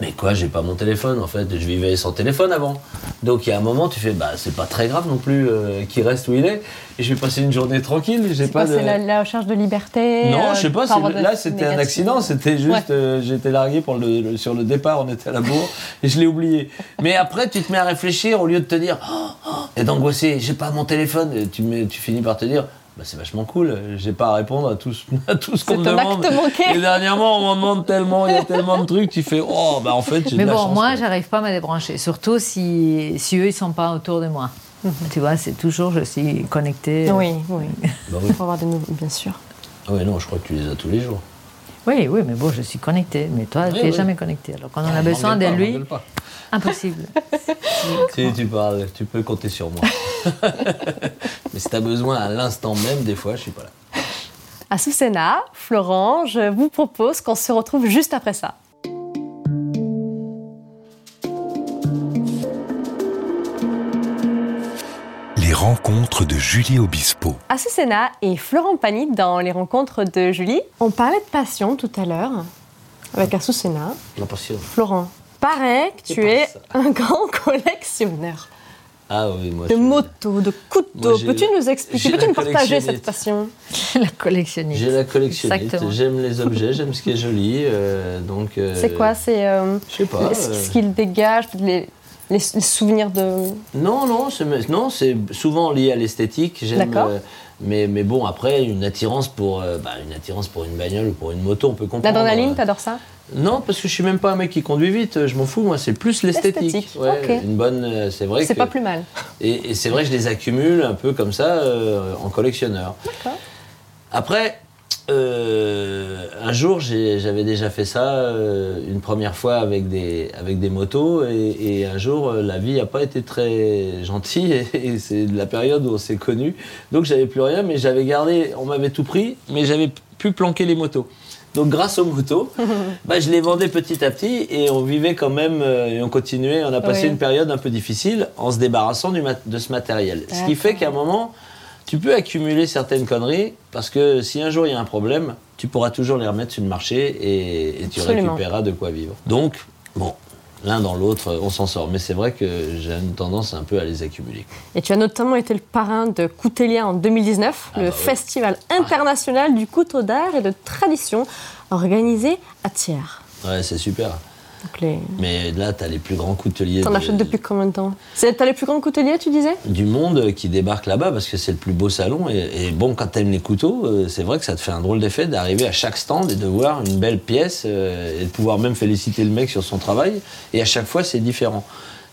Mais quoi, j'ai pas mon téléphone en fait, je vivais sans téléphone avant. Donc il y a un moment, tu fais Bah, c'est pas très grave non plus euh, qu'il reste où il est. Et je vais passer une journée tranquille. J'ai pas de. c'est la, la recherche de liberté Non, euh, je sais pas, rapport à là c'était un accident, c'était juste, Ouais. euh, j'étais largué pour le, le- sur le départ, on était à la bourre, et je l'ai oublié. Mais après, tu te mets à réfléchir, au lieu de te dire, oh, oh, et d'angoisser, j'ai pas mon téléphone, et tu, mets- tu finis par te dire, bah, c'est vachement cool, j'ai pas à répondre à tout, ce- [laughs] à tout ce qu'on me demande. acte manqué. Et dernièrement, on m'en demande tellement, il y a tellement de trucs, tu fais, oh, bah en fait, j'ai Mais de la bon, chance, moi, j'arrive pas à me débrancher, surtout si, si eux, ils sont pas autour de moi. Tu vois, c'est toujours, je suis connectée. Oui, oui. Bah oui. Il faut avoir des nouveaux, bien sûr. Ah ouais, non, je crois que tu les as tous les jours. Oui, oui, mais bon, je suis connectée. Mais toi, Oui, tu n'es oui. jamais connectée. Alors, quand on Ah, a besoin de pas, lui, impossible. [laughs] Si tu parles, tu peux compter sur moi. [laughs] Mais si tu as besoin à l'instant même, des fois, je suis pas là. À Soussena, Florent, je vous propose qu'on se retrouve juste après ça. Rencontres de Julie Obispo. À Soussena et Florent Pagny dans les rencontres de Julie. On parlait de passion tout à l'heure avec Asusena. L'impression. Florent, paraît que tu es un grand [laughs] collectionneur Ah oui, moi de je- motos, de couteaux. Peux-tu la- nous expliquer, peux-tu la nous partager cette passion? [laughs] La collectionniste. J'ai la collectionnite, Exactement. j'aime les objets, j'aime ce qui est joli. euh, donc, euh, C'est quoi? C'est euh, Je sais pas. ce euh, ce qu'il dégage, les, les- les souvenirs de. Non, non, c'est non, c'est souvent lié à l'esthétique. J'aime. D'accord. euh, mais, mais bon, après, une attirance pour euh, bah, une attirance pour une bagnole ou pour une moto, on peut comprendre. L'adrénaline, euh, t'adores ça? Non, parce que je suis même pas un mec qui conduit vite. Je m'en fous. Moi, c'est plus l'esthétique. L'esthétique, Ouais, ok. Une bonne. euh, C'est vrai C'est que. pas plus mal. Et, et c'est vrai je les accumule un peu comme ça en collectionneur. D'accord. Après, euh, un jour, j'avais déjà fait ça euh, une première fois avec des, avec des motos. Et, et un jour, euh, la vie n'a pas été très gentille. [laughs] Et, et c'est de la période où on s'est connus. Donc, j'avais plus rien, mais j'avais gardé. On m'avait tout pris, mais j'avais pu planquer les motos. Donc, grâce aux motos, [laughs] bah, je les vendais petit à petit et on vivait quand même et on continuait. On a passé Oui. une période un peu difficile en se débarrassant du de ce matériel. Ce qui fait qu'à un moment, tu peux accumuler certaines conneries parce que si un jour il y a un problème, tu pourras toujours les remettre sur le marché et, et tu récupéreras de quoi vivre. Donc, bon, l'un dans l'autre, on s'en sort. Mais c'est vrai que j'ai une tendance un peu à les accumuler. Et tu as notamment été le parrain de Coutelia en 2019, Ah le bah oui. festival international du couteau d'art et de tradition organisé à Thiers. Ouais, c'est super. Les... Mais là, tu as les plus grands couteliers T'en de- achètes depuis combien de temps T'as les plus grands couteliers, tu disais du monde qui débarquent là-bas parce que c'est le plus beau salon. Et, et bon, quand t'aimes les couteaux, euh, c'est vrai que ça te fait un drôle d'effet d'arriver à chaque stand et de voir une belle pièce euh, et de pouvoir même féliciter le mec sur son travail. Et à chaque fois, c'est différent.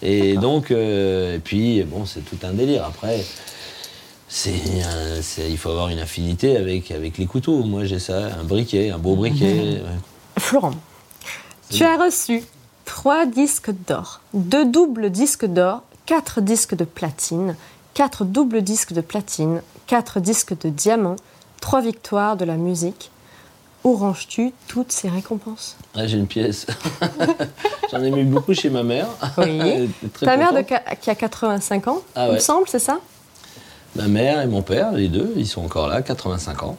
Et donc, euh, et puis, bon, c'est tout un délire. Après, un- il faut avoir une affinité avec, avec les couteaux. Moi, j'ai ça, un briquet, un beau briquet. ouais. [laughs] Florent, tu as reçu trois disques d'or, deux doubles disques d'or, quatre disques de platine, quatre doubles disques de platine, quatre disques de diamant, trois victoires de la musique. Où ranges-tu toutes ces récompenses? Ah, j'ai une pièce. [laughs] J'en ai mis beaucoup chez ma mère. Oui. Ta mère de qui a 85 ans, Ah il me ouais. semble, c'est ça? Ma mère et mon père, les deux, ils sont encore là, 85 ans.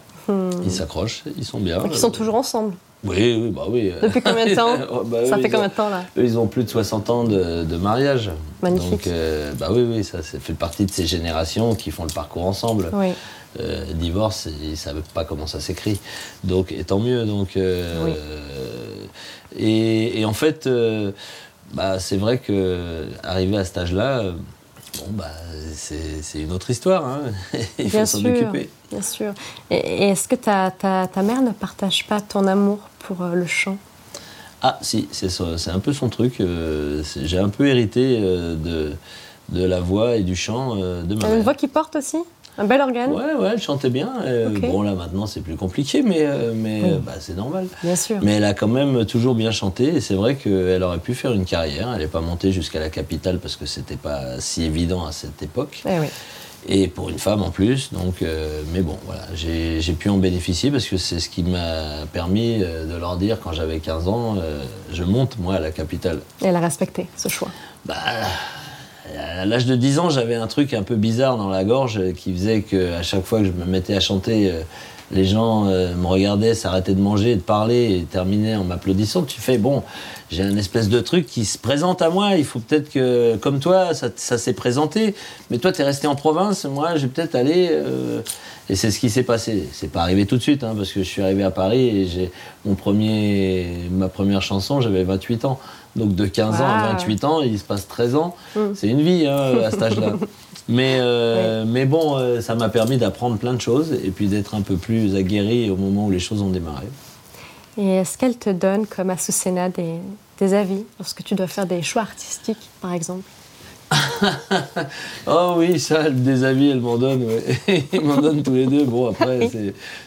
Ils s'accrochent, ils sont bien. Donc ils sont toujours ensemble. Oui, oui, bah oui. Depuis combien de temps [laughs] Oh, bah Ça oui, fait combien de temps là Eux, ils ont plus de 60 ans de, de mariage. Magnifique. Donc, euh, bah oui, oui, ça, ça fait partie de ces générations qui font le parcours ensemble. Oui. Euh, divorce, ils ne savent pas comment ça s'écrit. Donc, et tant mieux. Donc, euh, Oui. et, et en fait, bah, c'est vrai que arrivé à cet âge-là, Bon, bah, c'est une autre histoire. Hein. [laughs] Il faut s'en occuper. Bien sûr. Et, et est-ce que ta, ta, ta mère ne partage pas ton amour pour euh, le chant? Ah, si, c'est un peu son truc. euh, J'ai un peu hérité euh, de, de la voix et du chant euh, de ma a une mère. voix qui porte aussi? Un bel organe Ouais, ouais, elle chantait bien. euh. Bon, là, maintenant, c'est plus compliqué, mais, euh, mais Oui. euh, bah, c'est normal. Bien sûr. Mais elle a quand même toujours bien chanté et c'est vrai qu'elle aurait pu faire une carrière. Elle n'est pas montée jusqu'à la capitale parce que c'était pas si évident à cette époque. Eh oui. Et pour une femme en plus. Donc, euh, mais bon, voilà, j'ai pu en bénéficier parce que c'est ce qui m'a permis de leur dire quand j'avais 15 ans, je monte moi à la capitale. Et elle a respecté ce choix. Bah, à l'âge de 10 ans, j'avais un truc un peu bizarre dans la gorge euh, qui faisait que à chaque fois que je me mettais à chanter, euh, les gens euh, me regardaient, s'arrêtaient de manger, de parler et terminaient en m'applaudissant. Tu fais, bon, j'ai un espèce de truc qui se présente à moi. Il faut peut-être que, comme toi, ça, s'est présenté. Mais toi, tu es resté en province. Moi, je vais peut-être euh, et c'est ce qui s'est passé. C'est pas arrivé tout de suite, hein, parce que je suis arrivé à Paris et j'ai mon premier, ma première chanson, j'avais 28 ans. Donc de 15 ans à Wow. 28 ans, il se passe 13 ans. C'est une vie hein, à cet âge-là. [laughs] Mais, euh, mais bon, euh, ça m'a permis d'apprendre plein de choses et puis d'être un peu plus aguerri au moment où les choses ont démarré. Et est-ce qu'elle te donne, comme à Susena, des, des avis lorsque tu dois faire des choix artistiques, par exemple? [laughs] Oh oui, ça, des avis, elle m'en donne. ouais. [laughs] Ils m'en donnent tous les deux. Bon, après,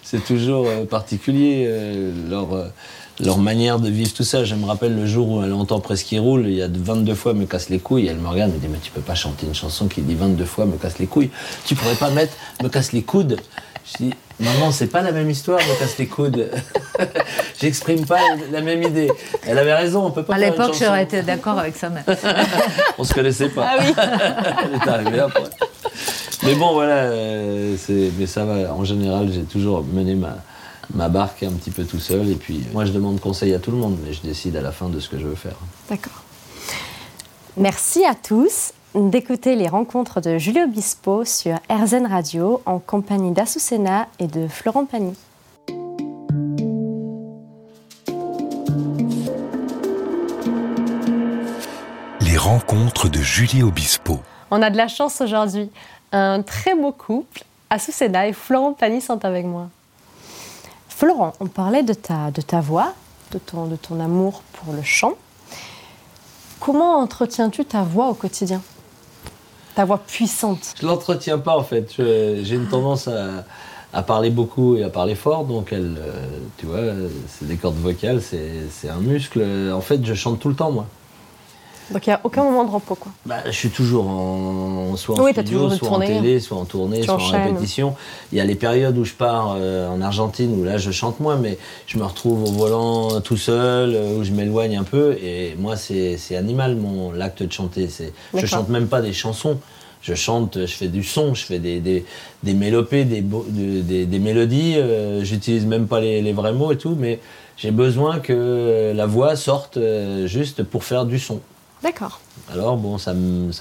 c'est- toujours euh, particulier leur, leur manière de vivre tout ça. Je me rappelle le jour où elle entend Presque qui roule, il y a 22 fois Me casse les couilles. Elle me regarde, elle me dit Mais tu peux pas chanter une chanson qui dit 22 fois Me casse les couilles. Tu pourrais pas mettre Me casse les coudes Je dis Maman, c'est pas la même histoire, Me casse les coudes. [laughs] J'exprime pas la même idée. Elle avait raison, on peut pas À l'époque, j'aurais été d'accord avec sa mère. [laughs] On se connaissait pas. Ah oui [laughs] Elle est arrivée après. Mais bon, voilà, euh, c'est- mais ça va. En général, j'ai toujours mené ma, ma barque un petit peu tout seul. Et puis, moi, je demande conseil à tout le monde, mais je décide à la fin de ce que je veux faire. D'accord. Merci à tous d'écouter les rencontres de Julie Obispo sur RZN Radio en compagnie d'Asusena et de Florent Pagny. Les rencontres de Julie Obispo. On a de la chance aujourd'hui. Un très beau couple, Asusena et Florent Pagny sont avec moi. Florent, on parlait de ta, de ta voix, de ton, de ton amour pour le chant. Comment entretiens-tu ta voix au quotidien? Ta voix puissante. Je l'entretiens pas, en fait. J'ai une tendance à, à parler beaucoup et à parler fort. Donc, elle, euh, tu vois, c'est des cordes vocales, c'est un muscle. En fait, je chante tout le temps, moi. Donc il n'y a aucun moment de repos. Quoi. Bah, je suis toujours en, soit en Oui, studio, soit en télé, soit en tournée, Tu soit en répétition. Il y a les périodes où je pars euh, en Argentine, où là je chante moins, mais je me retrouve au volant tout seul, euh, où je m'éloigne un peu. Et moi, c'est animal, mon l'acte de chanter. C'est- Je chante même pas des chansons. Je chante, je fais du son, je fais des, des, des mélopées, des mélodies. euh, J'utilise même pas les, les vrais mots et tout, mais j'ai besoin que la voix sorte euh, juste pour faire du son. D'accord. Alors bon, ça,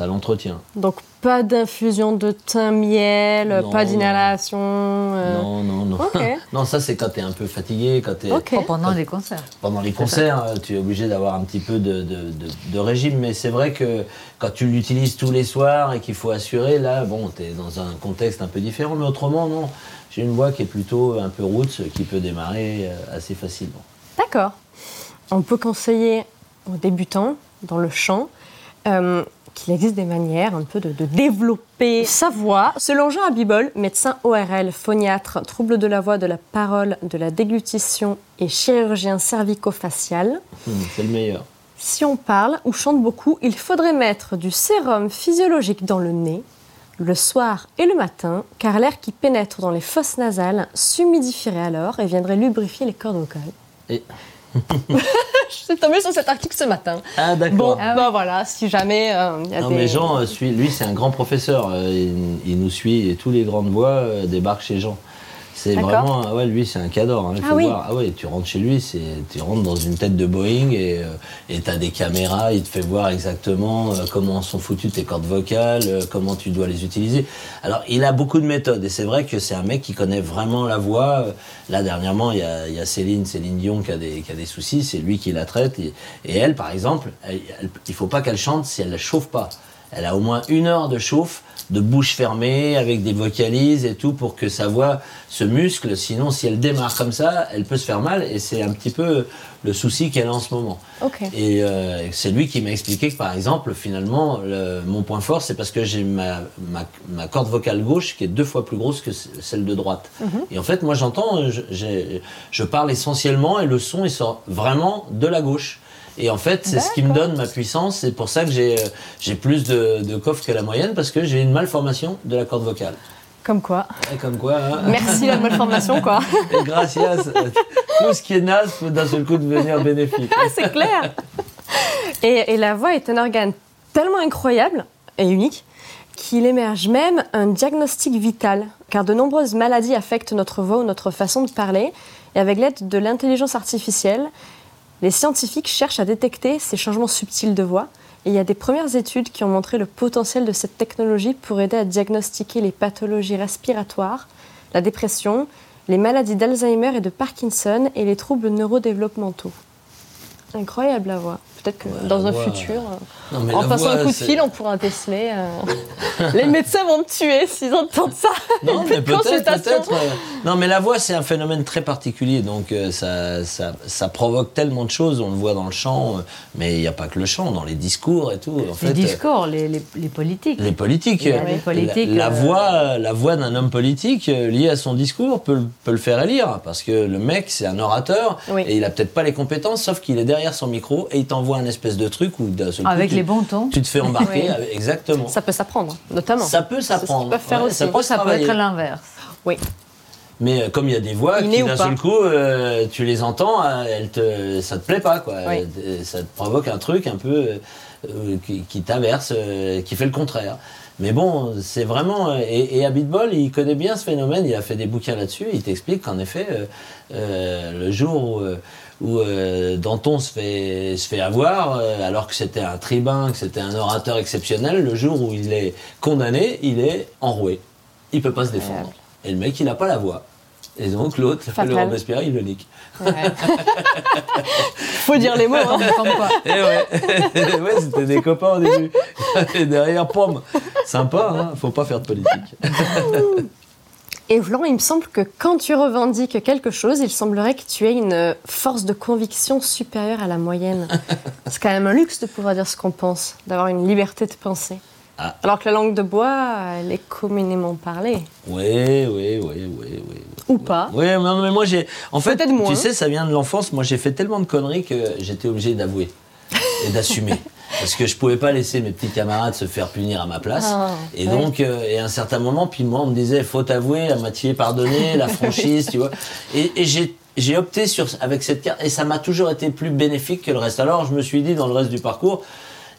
l'entretient. Donc pas d'infusion de thym, miel, Non, pas d'inhalation. euh, Non, non, non. [laughs] Non, ça c'est quand t'es un peu fatigué, quand t'es Ok. Oh, pendant les concerts. pendant les concerts, euh, tu es obligé d'avoir un petit peu de, de- de- de régime. Mais c'est vrai que quand tu l'utilises tous les soirs et qu'il faut assurer, là, bon, t'es dans un contexte un peu différent. Mais autrement, non. J'ai une voix qui est plutôt un peu roots, qui peut démarrer euh, assez facilement. D'accord. On peut conseiller aux débutants dans le chant euh, qu'il existe des manières un peu de, de développer sa voix. Selon Jean Abibol, médecin ORL, phoniatre, trouble de la voix, de la parole, de la déglutition et chirurgien cervico-facial, Hum, c'est le meilleur. si on parle ou chante beaucoup, il faudrait mettre du sérum physiologique dans le nez le soir et le matin, car l'air qui pénètre dans les fosses nasales s'humidifierait alors et viendrait lubrifier les cordes vocales. Et- [laughs] Je suis tombée sur cet article ce matin. Ah Bon, d'accord. bah voilà, si jamais euh, il y a Non des... mais Jean, euh, lui c'est un grand professeur, euh, il, il nous suit et tous les grandes voix débarquent chez Jean. C'est vraiment, ah ouais, lui c'est un cadre. hein, il Ah faut oui. voir. Ah ouais, tu rentres chez lui, c'est, tu rentres dans une tête de Boeing et euh, et t'as des caméras, il te fait voir exactement euh, comment sont foutues tes cordes vocales, euh, comment tu dois les utiliser. Alors il a beaucoup de méthodes et c'est vrai que c'est un mec qui connaît vraiment la voix. Euh, Là dernièrement, il y a, il y a Céline, Céline Dion qui a des, qui a des soucis, c'est lui qui la traite et, et elle par exemple, elle- elle- il faut pas qu'elle chante si elle ne chauffe pas. Elle a au moins une heure de chauffe, de bouche fermée, avec des vocalises et tout, pour que sa voix se muscle. Sinon, si elle démarre comme ça, elle peut se faire mal. Et c'est un petit peu le souci qu'elle a en ce moment. Ok. Et euh, c'est lui qui m'a expliqué que, par exemple, finalement, le- mon point fort, c'est parce que j'ai ma, ma, ma corde vocale gauche qui est deux fois plus grosse que celle de droite. Et en fait, moi, j'entends, je, je parle essentiellement et le son, il sort vraiment de la gauche. Et en fait, c'est ce qui me donne ma puissance. C'est pour ça que j'ai euh, j'ai plus de, de coffre que la moyenne, parce que j'ai une malformation de la corde vocale. Comme quoi. Et comme quoi, hein. Merci la malformation, quoi. Et gracias. Tout ce qui est naze peut d'un seul coup devenir bénéfique. C'est clair. Et, et la voix est un organe tellement incroyable et unique qu'il émerge même un diagnostic vital, car de nombreuses maladies affectent notre voix ou notre façon de parler. Et avec l'aide de l'intelligence artificielle, les scientifiques cherchent à détecter ces changements subtils de voix. Et il y a des premières études qui ont montré le potentiel de cette technologie pour aider à diagnostiquer les pathologies respiratoires, la dépression, les maladies d'Alzheimer et de Parkinson et les troubles neurodéveloppementaux. Incroyable la voix. Peut-être que Ouais, dans un voix, futur, Non, mais en passant voix, un coup de fil, on pourra déceler. euh, [laughs] les médecins vont me tuer s'ils entendent ça. Non, [laughs] mais peut-être, Non, mais la voix, c'est un phénomène très particulier. Donc, euh, ça, ça, ça provoque tellement de choses. On le voit dans le chant, euh, mais il n'y a pas que le chant, dans les discours et tout. En fait, Les euh, discours, les, les- les politiques. les politiques. Euh, La, la voix, la voix d'un homme politique euh, liée à son discours peut, le- peut le faire élire. Parce que le mec, c'est un orateur Oui. et il a peut-être pas les compétences, sauf qu'il est derrière son micro et il t'envoie un espèce de truc où d'un seul Avec les bons tons. tu te fais embarquer. Oui. avec- exactement. Ça peut s'apprendre, notamment. Ça peut s'apprendre. peuvent faire Ouais, aussi. ça peut ça peut être l'inverse. Oui. Mais euh, comme il y a des voix Inné qui d'un pas. seul coup, euh, tu les entends, euh, elles te, ça te plaît pas, quoi. Oui. Euh, Ça te provoque un truc un peu euh, qui, qui t'inverse, euh, qui fait le contraire. Mais bon, c'est vraiment. euh, Et, et Abitbol, il connaît bien ce phénomène, il a fait des bouquins là-dessus, il t'explique qu'en effet, euh, euh, le jour où, euh, où, euh, Danton se fait, se fait avoir, euh, alors que c'était un tribun, que c'était un orateur exceptionnel, le jour où il est condamné, il est enroué. Il peut pas se défendre. Et le mec, il n'a pas la voix. Et donc l'autre, le Robespierre, il le nique. Faut dire les mots. hein. Quoi. [laughs] Et ouais, [laughs] ouais c'était des copains au début. Et [laughs] derrière, pomme. Sympa, hein faut pas faire de politique. Et Florent, il me semble que quand tu revendiques quelque chose, il semblerait que tu aies une force de conviction supérieure à la moyenne. [laughs] C'est quand même un luxe de pouvoir dire ce qu'on pense, d'avoir une liberté de penser. Ah. Alors que la langue de bois, elle est communément parlée. Oui, oui, oui, oui, oui. Ou pas. Oui, non, mais moi j'ai. En fait, tu sais, ça vient de l'enfance. Moi, j'ai fait tellement de conneries que j'étais obligé d'avouer et d'assumer. [laughs] Parce que je pouvais pas laisser mes petits camarades se faire punir à ma place. Ah, et ouais. donc, euh, et à un certain moment, puis moi, on me disait, faut avouer, la moitié pardonner, la [laughs] franchise, tu vois. Et, et j'ai, j'ai opté sur, avec cette carte, et ça m'a toujours été plus bénéfique que le reste. Alors, je me suis dit, dans le reste du parcours,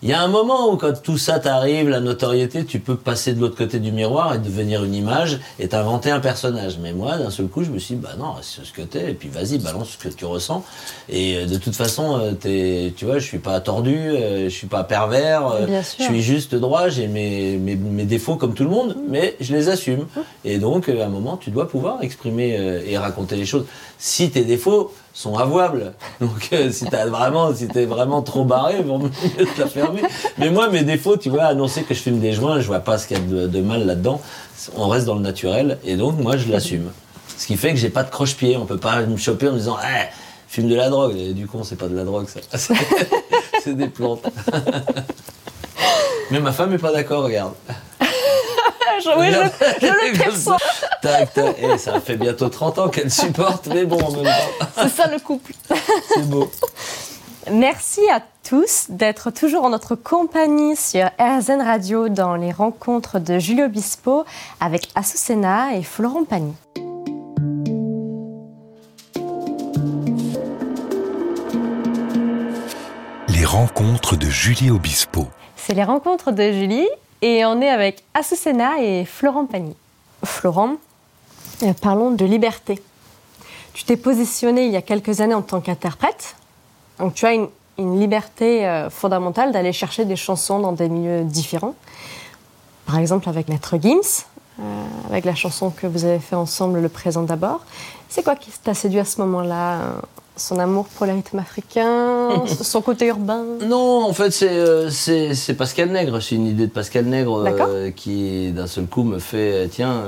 il y a un moment où quand tout ça t'arrive, la notoriété, tu peux passer de l'autre côté du miroir et devenir une image et t'inventer un personnage. Mais moi, d'un seul coup, je me suis dit, bah non, c'est ce que t'es, et puis vas-y, balance ce que tu ressens. Et euh, de toute façon, euh, t'es, tu vois, je suis pas tordu, euh, je suis pas pervers, je suis juste droit, j'ai mes, mes, mes défauts comme tout le monde, mais je les assume. Et donc, à un moment, tu dois pouvoir exprimer et raconter les choses. Si tes défauts sont avouables, donc euh, si t'as vraiment, si t'es vraiment trop barré, vaut mieux te la fermer. Mais moi, mes défauts, tu vois, annoncer que je fume des joints, je vois pas ce qu'il y a de, mal là-dedans. On reste dans le naturel, et donc moi, je l'assume. Ce qui fait que j'ai pas de croche-pied. On peut pas me choper en me disant, eh, fume de la drogue. Et du coup, c'est pas de la drogue, ça. [laughs] C'est- C'est des plantes. [laughs] Mais ma femme est pas d'accord, regarde. Je, oui, je, je le perçois. ça. Tac, tac. Et ça fait bientôt 30 ans qu'elle supporte, mais bon, en même temps, C'est ça le couple. c'est beau. Merci à tous d'être toujours en notre compagnie sur RZN Radio dans les rencontres de Julio Bispo avec Azucena et Florent Pagny. Les rencontres de Julie Obispo. C'est les rencontres de Julie et on est avec Azucena et Florent Pagny. Florent, euh, parlons de liberté. Tu t'es positionné il y a quelques années en tant qu'interprète. Donc tu as une, liberté euh, fondamentale d'aller chercher des chansons dans des milieux différents. Par exemple avec Maître Gims, euh, avec la chanson que vous avez fait ensemble, Le présent d'abord. C'est quoi qui t'a séduit à ce moment-là son amour pour les rythmes africains, [laughs] son côté urbain Non, en fait, c'est c'est Pascal Nègre. C'est une idée de Pascal Nègre qui, d'un seul coup, me fait tiens,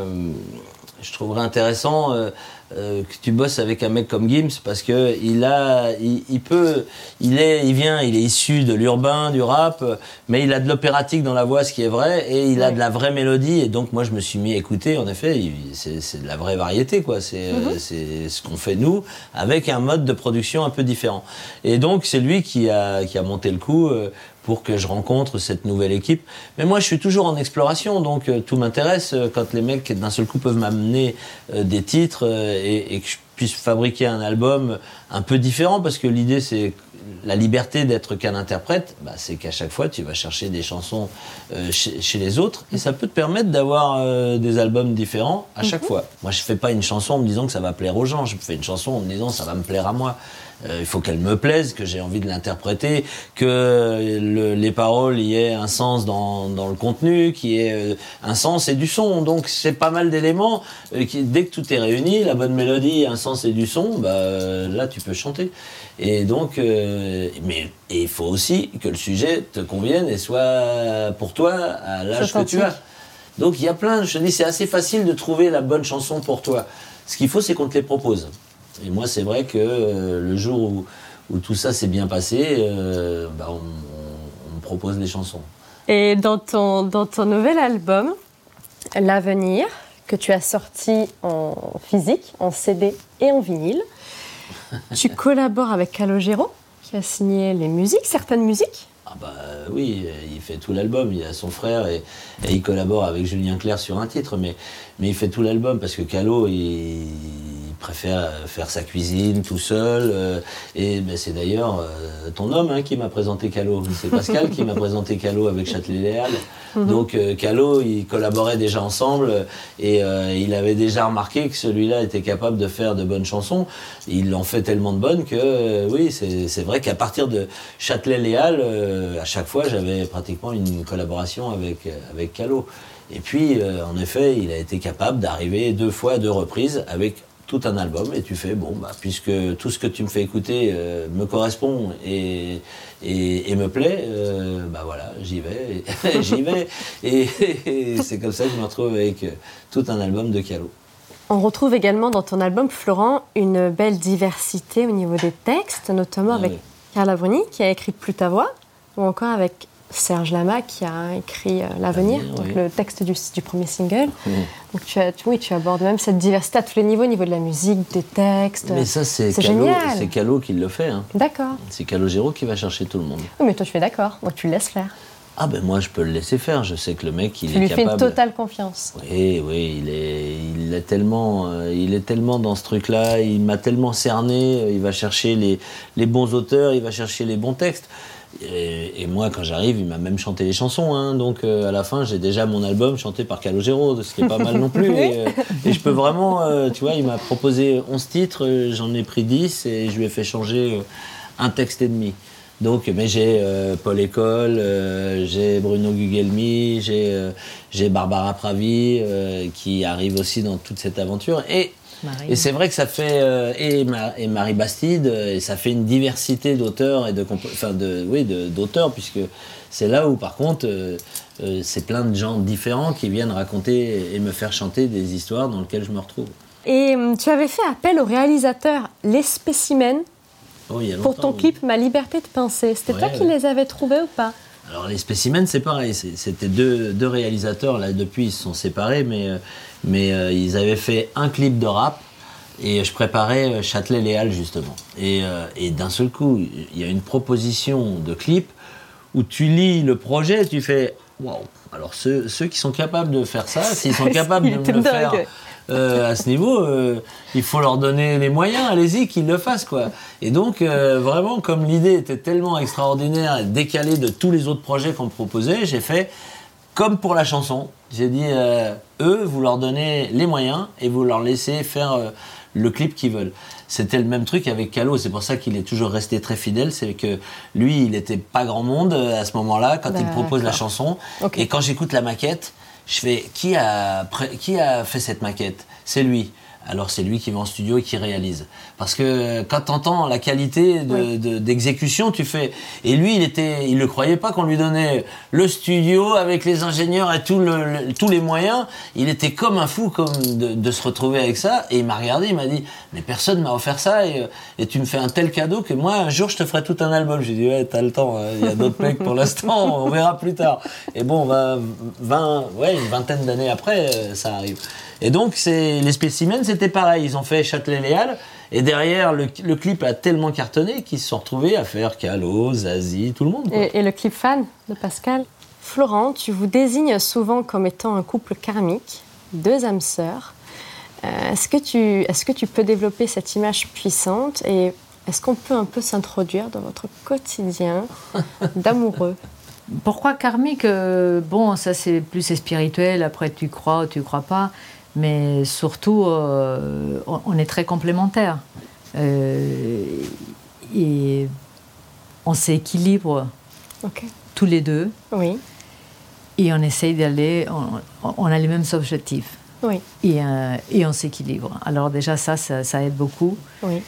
je trouverais intéressant euh, que tu bosses avec un mec comme Gims parce que il a, il, peut, il est, il vient, il est issu de l'urbain, du rap, mais il a de l'opératique dans la voix, ce qui est vrai, et il a de la vraie mélodie. Et donc moi, je me suis mis à écouter. En effet, c'est de la vraie variété, quoi. C'est mhm. c'est ce qu'on fait nous avec un mode de production un peu différent. Et donc c'est lui qui a, qui a monté le coup. Euh, pour que je rencontre cette nouvelle équipe. Mais moi, je suis toujours en exploration, donc euh, tout m'intéresse. Euh, quand les mecs, d'un seul coup, peuvent m'amener euh, des titres et, que je puisse fabriquer un album un peu différent, parce que l'idée, c'est la liberté d'être qu'un interprète, bah, c'est qu'à chaque fois, tu vas chercher des chansons chez, les autres, et ça peut te permettre d'avoir des albums différents à chaque mhm. fois. Moi, je fais pas une chanson en me disant que ça va plaire aux gens, je fais une chanson en me disant ça va me plaire à moi. Euh, il faut qu'elle me plaise, que j'ai envie de l'interpréter, que les paroles y aient un sens dans, dans le contenu, qu'il y ait euh, un sens et du son. Donc c'est pas mal d'éléments. Euh, qui, dès que tout est réuni, la bonne mélodie, un sens et du son, bah, là tu peux chanter. Et donc, mais il faut aussi que le sujet te convienne et soit pour toi à l'âge que tu as. Donc il y a plein, je te dis, c'est assez facile de trouver la bonne chanson pour toi. Ce qu'il faut, c'est qu'on te les propose. Et moi, c'est vrai que euh, le jour où, où, tout ça s'est bien passé, euh, bah, on, me propose des chansons. Et dans ton, dans ton nouvel album, L'avenir, que tu as sorti en physique, en CD et en vinyle, [laughs] tu collabores avec Calogero, qui a signé les musiques, certaines musiques? Ah bah oui, il fait tout l'album, il a son frère et, et, il collabore avec Julien Clerc sur un titre, mais, mais il fait tout l'album parce que Calo, il, préfère faire sa cuisine tout seul. Euh, et ben, c'est d'ailleurs euh, ton homme hein, qui m'a présenté Calo. C'est Pascal qui m'a présenté Calo avec Châtelet-Léal. Mhm. Donc euh, Calo, ils collaboraient déjà ensemble et il avait déjà remarqué que celui-là était capable de faire de bonnes chansons. Il en fait tellement de bonnes que oui, c'est vrai qu'à partir de Châtelet-Léal, à chaque fois, j'avais pratiquement une collaboration avec, avec Calo. Et puis, en effet, il a été capable d'arriver deux fois à deux reprises avec tout un album et tu fais bon bah puisque tout ce que tu me fais écouter euh, me correspond et, et, me plaît euh, bah voilà j'y vais [laughs] j'y vais et, c'est comme ça que je me retrouve avec euh, tout un album de Calo. On retrouve également dans ton album Florent une belle diversité au niveau des textes notamment ah avec Carla Bruni qui a écrit Plus ta voix ou encore avec Serge Lama qui a écrit euh, L'avenir, donc le texte du, du premier single. Donc tu, as, oui, tu abordes même cette diversité à tous les niveaux, au niveau de la musique, des textes. Mais ça, c'est Calo, Calo qui le fait. Hein. D'accord. C'est Calogero qui va chercher tout le monde. Oui, mais toi, tu fais d'accord. Moi, tu le laisses faire. Ah ben moi je peux le laisser faire, je sais que le mec il tu est lui fais une totale confiance. Oui, oui, il est, il est tellement, euh, il est tellement dans ce truc-là, il m'a tellement cerné, il va chercher les, les bons auteurs, il va chercher les bons textes. Et, moi, quand j'arrive, il m'a même chanté les chansons. Hein. donc, euh, à la fin, j'ai déjà mon album chanté par Calogero, ce qui est pas mal non plus. [laughs] Euh, et, je peux vraiment, euh, tu vois, il m'a proposé 11 titres, j'en ai pris 10 et je lui ai fait changer un texte et demi. Donc, mais j'ai Paul École, j'ai Bruno Gugelmi, j'ai Barbara Pravi qui arrive aussi dans toute cette aventure. Et et c'est vrai que ça fait euh, et, et, Marie Bastide euh, et ça fait une diversité d'auteurs et de enfin de oui d'auteurs puisque c'est là où par contre euh, c'est plein de gens différents qui viennent raconter et me faire chanter des histoires dans lesquelles je me retrouve. Et tu avais fait appel au réalisateur Les Spécimens oh, pour ton clip Ma liberté de penser. C'était toi qui les avais trouvés ou pas? Alors les spécimens, c'est pareil, c'était deux, deux, réalisateurs, là depuis ils se sont séparés, mais, euh, mais euh, ils avaient fait un clip de rap et je préparais euh, Châtelet-Léal justement. Et, et d'un seul coup, il y a une proposition de clip où tu lis le projet et tu fais waouh, alors ceux, ceux, qui sont capables de faire ça, [laughs] s'ils sont capables de me le faire euh, à ce niveau, euh, il faut leur donner les moyens, allez-y, qu'ils le fassent, quoi. Et donc, euh, vraiment, comme l'idée était tellement extraordinaire et décalée de tous les autres projets qu'on me proposait, j'ai fait comme pour la chanson. J'ai dit, eux, vous leur donnez les moyens et vous leur laissez faire le clip qu'ils veulent. C'était le même truc avec Calo, c'est pour ça qu'il est toujours resté très fidèle, c'est que lui, il n'était pas grand monde à ce moment-là quand il propose la chanson. Et quand j'écoute la maquette, je fais qui a, qui a fait cette maquette? C'est lui. alors c'est lui qui va en studio et qui réalise. Parce que quand tu entends la qualité d'exécution, tu fais. Et lui, il était, il le croyait pas qu'on lui donnait le studio avec les ingénieurs et tout le, tous les moyens. Il était comme un fou, comme de, se retrouver avec ça. Et il m'a regardé, il m'a dit, mais personne m'a offert ça et, et, tu me fais un tel cadeau que moi, un jour, je te ferai tout un album. J'ai dit, ouais, t'as le temps. Hein. Il y a d'autres mecs pour l'instant. On verra plus tard. Et bon, 20, 20 ouais, une vingtaine d'années après, euh, ça arrive. Et donc, les spécimens, c'était pareil. Ils ont fait Châtelet-Léal. Et derrière, le, clip a tellement cartonné qu'ils se sont retrouvés à faire Calo, Zazie, tout le monde. Et, le clip fan de Pascal. Florent, tu vous désignes souvent comme étant un couple karmique, deux âmes sœurs. Euh, est-ce que, tu, est que tu peux développer cette image puissante et est-ce qu'on peut un peu s'introduire dans votre quotidien [laughs] d'amoureux? Pourquoi karmique? Euh, Bon, ça c'est plus spirituel, après tu crois ou tu crois pas mais surtout, euh, on est très complémentaires. Euh, et on s'équilibre tous les deux. Oui. Et on essaye d'aller, on, a les mêmes objectifs. Oui. Et, euh, et on s'équilibre. Alors déjà, ça, ça, aide beaucoup. Oui.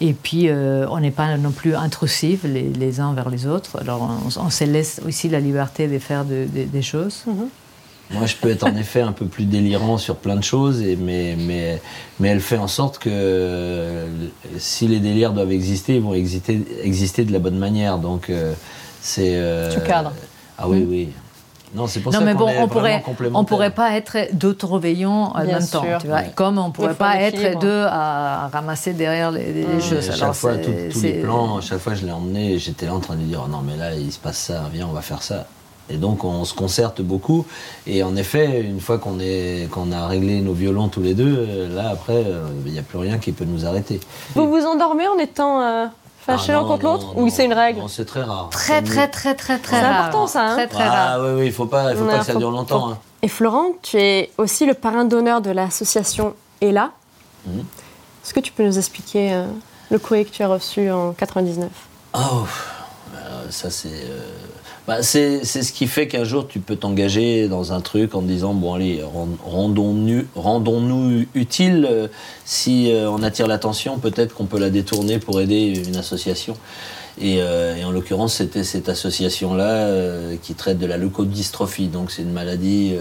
Et puis, on n'est pas non plus intrusifs les, uns vers les autres. Alors, on, se laisse aussi la liberté de faire des choses. Mhm. Moi, je peux être en effet un peu plus délirant sur plein de choses, et, mais, mais, mais elle fait en sorte que si les délires doivent exister, ils vont exister, exister de la bonne manière. Donc, euh, c'est. Euh, tu cadres. Ah oui, oui. Non, c'est pour non, ça mais bon, on pourrait, on pourrait pas être d'autres veillants en même temps, tu vois. Comme on pourrait pas être deux à ramasser derrière les, mmh. choses. À chaque fois, tous les plans, à chaque fois, je l'ai emmené, j'étais là en train de dire, oh non, mais là, il se passe ça, viens, on va faire ça. Et donc on se concerte beaucoup. Et en effet, une fois qu'on qu'on a réglé nos violons tous les deux, euh, là après, euh, il n'y a plus rien qui peut nous arrêter. Vous vous endormez en étant euh, fâchés ah l'un contre l'autre Ou c'est une règle C'est très rare. Très très très très très rare. C'est important ça. Hein très très rare. Ah oui, oui, il ne faut pas, faut pas que ça dure longtemps. Hein. Et Florent, tu es aussi le parrain d'honneur de l'association ELA. Mmh. Est-ce que tu peux nous expliquer le courrier que tu as reçu en 99 Oh, ça c'est bah, c'est ce qui fait qu'un jour tu peux t'engager dans un truc en disant bon allez rendons-nous rendons utiles euh, si euh, on attire l'attention peut-être qu'on peut la détourner pour aider une association. Et, euh, en l'occurrence c'était cette association là qui traite de la leucodystrophie. Donc c'est une maladie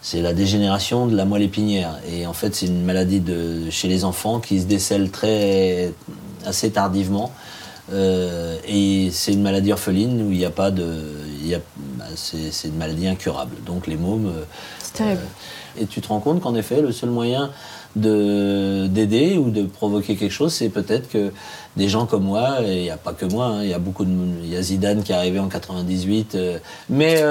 c'est la dégénération de la moelle épinière. Et en fait c'est une maladie de chez les enfants qui se décèle très assez tardivement euh, et c'est une maladie orpheline où il n'y a pas de. Bah, c'est une maladie incurable. Donc les mômes. Euh, c'est terrible. Euh, et tu te rends compte qu'en effet, le seul moyen d'aider ou de provoquer quelque chose, c'est peut-être que des gens comme moi, et il n'y a pas que moi, hein, il y a beaucoup de il y a Zidane qui est arrivé en 98, mais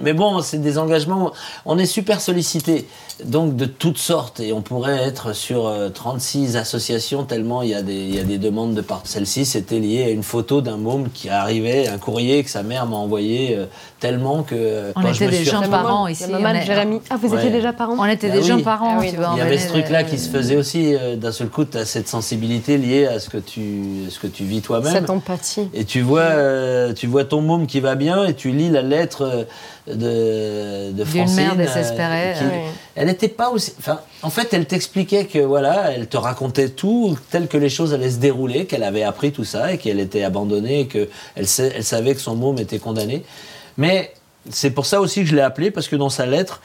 mais bon, c'est des engagements. On est super sollicité donc de toutes sortes et on pourrait être sur 36 euh, associations tellement il y a des, il y a des demandes de part. Celle-ci c'était lié à une photo d'un môme qui arrivait, un courrier que sa mère m'a envoyé euh, tellement que euh, on était des jeunes parents ici. Jérémy. Ah vous étiez déjà parents On était des jeunes parents. il y avait ce truc-là qui se faisait aussi d'un seul coup. Tu as cette sensibilité liée à ce que tu, ce que tu vis toi-même. Cette empathie. Et tu vois, tu vois ton môme qui va bien et tu lis la lettre de, de Francine. D'une mère désespérée. Elle n'était pas aussi. Enfin, en fait, elle t'expliquait que voilà, elle te racontait tout tel que les choses allaient se dérouler, qu'elle avait appris tout ça et qu'elle était abandonnée et qu'elle elle savait que son môme était condamné. Mais c'est pour ça aussi que je l'ai appelée parce que dans sa lettre,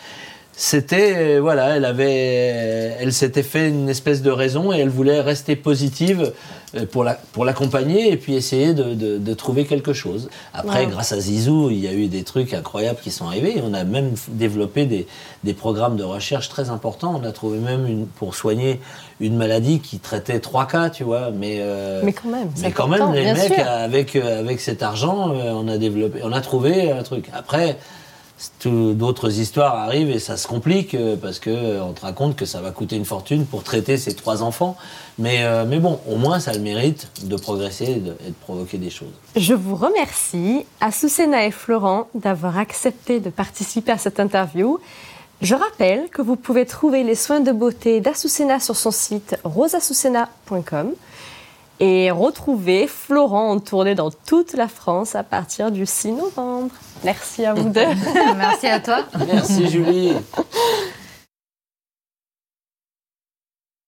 c'était euh, voilà, elle avait, elle s'était fait une espèce de raison et elle voulait rester positive euh, pour la, pour l'accompagner et puis essayer de, de, trouver quelque chose. Après, grâce à Zizou, il y a eu des trucs incroyables qui sont arrivés. On a même développé des, des programmes de recherche très importants. On a trouvé même une, pour soigner une maladie qui traitait trois cas, tu vois. Mais euh, mais quand même, mais quand même, les mecs avec avec cet argent, on a développé, on a trouvé un truc. Après d'autres histoires arrivent et ça se complique euh, parce que euh, on te raconte que ça va coûter une fortune pour traiter ces trois enfants. Mais, euh, mais bon, au moins ça a le mérite de progresser et de, provoquer des choses. Je vous remercie, Asusena et Florent, d'avoir accepté de participer à cette interview. Je rappelle que vous pouvez trouver les soins de beauté d'Asusena sur son site rosasusena.com et retrouver Florent en tournée dans toute la France à partir du 6 novembre. Merci à vous deux. [laughs] Merci à toi. Merci Julie.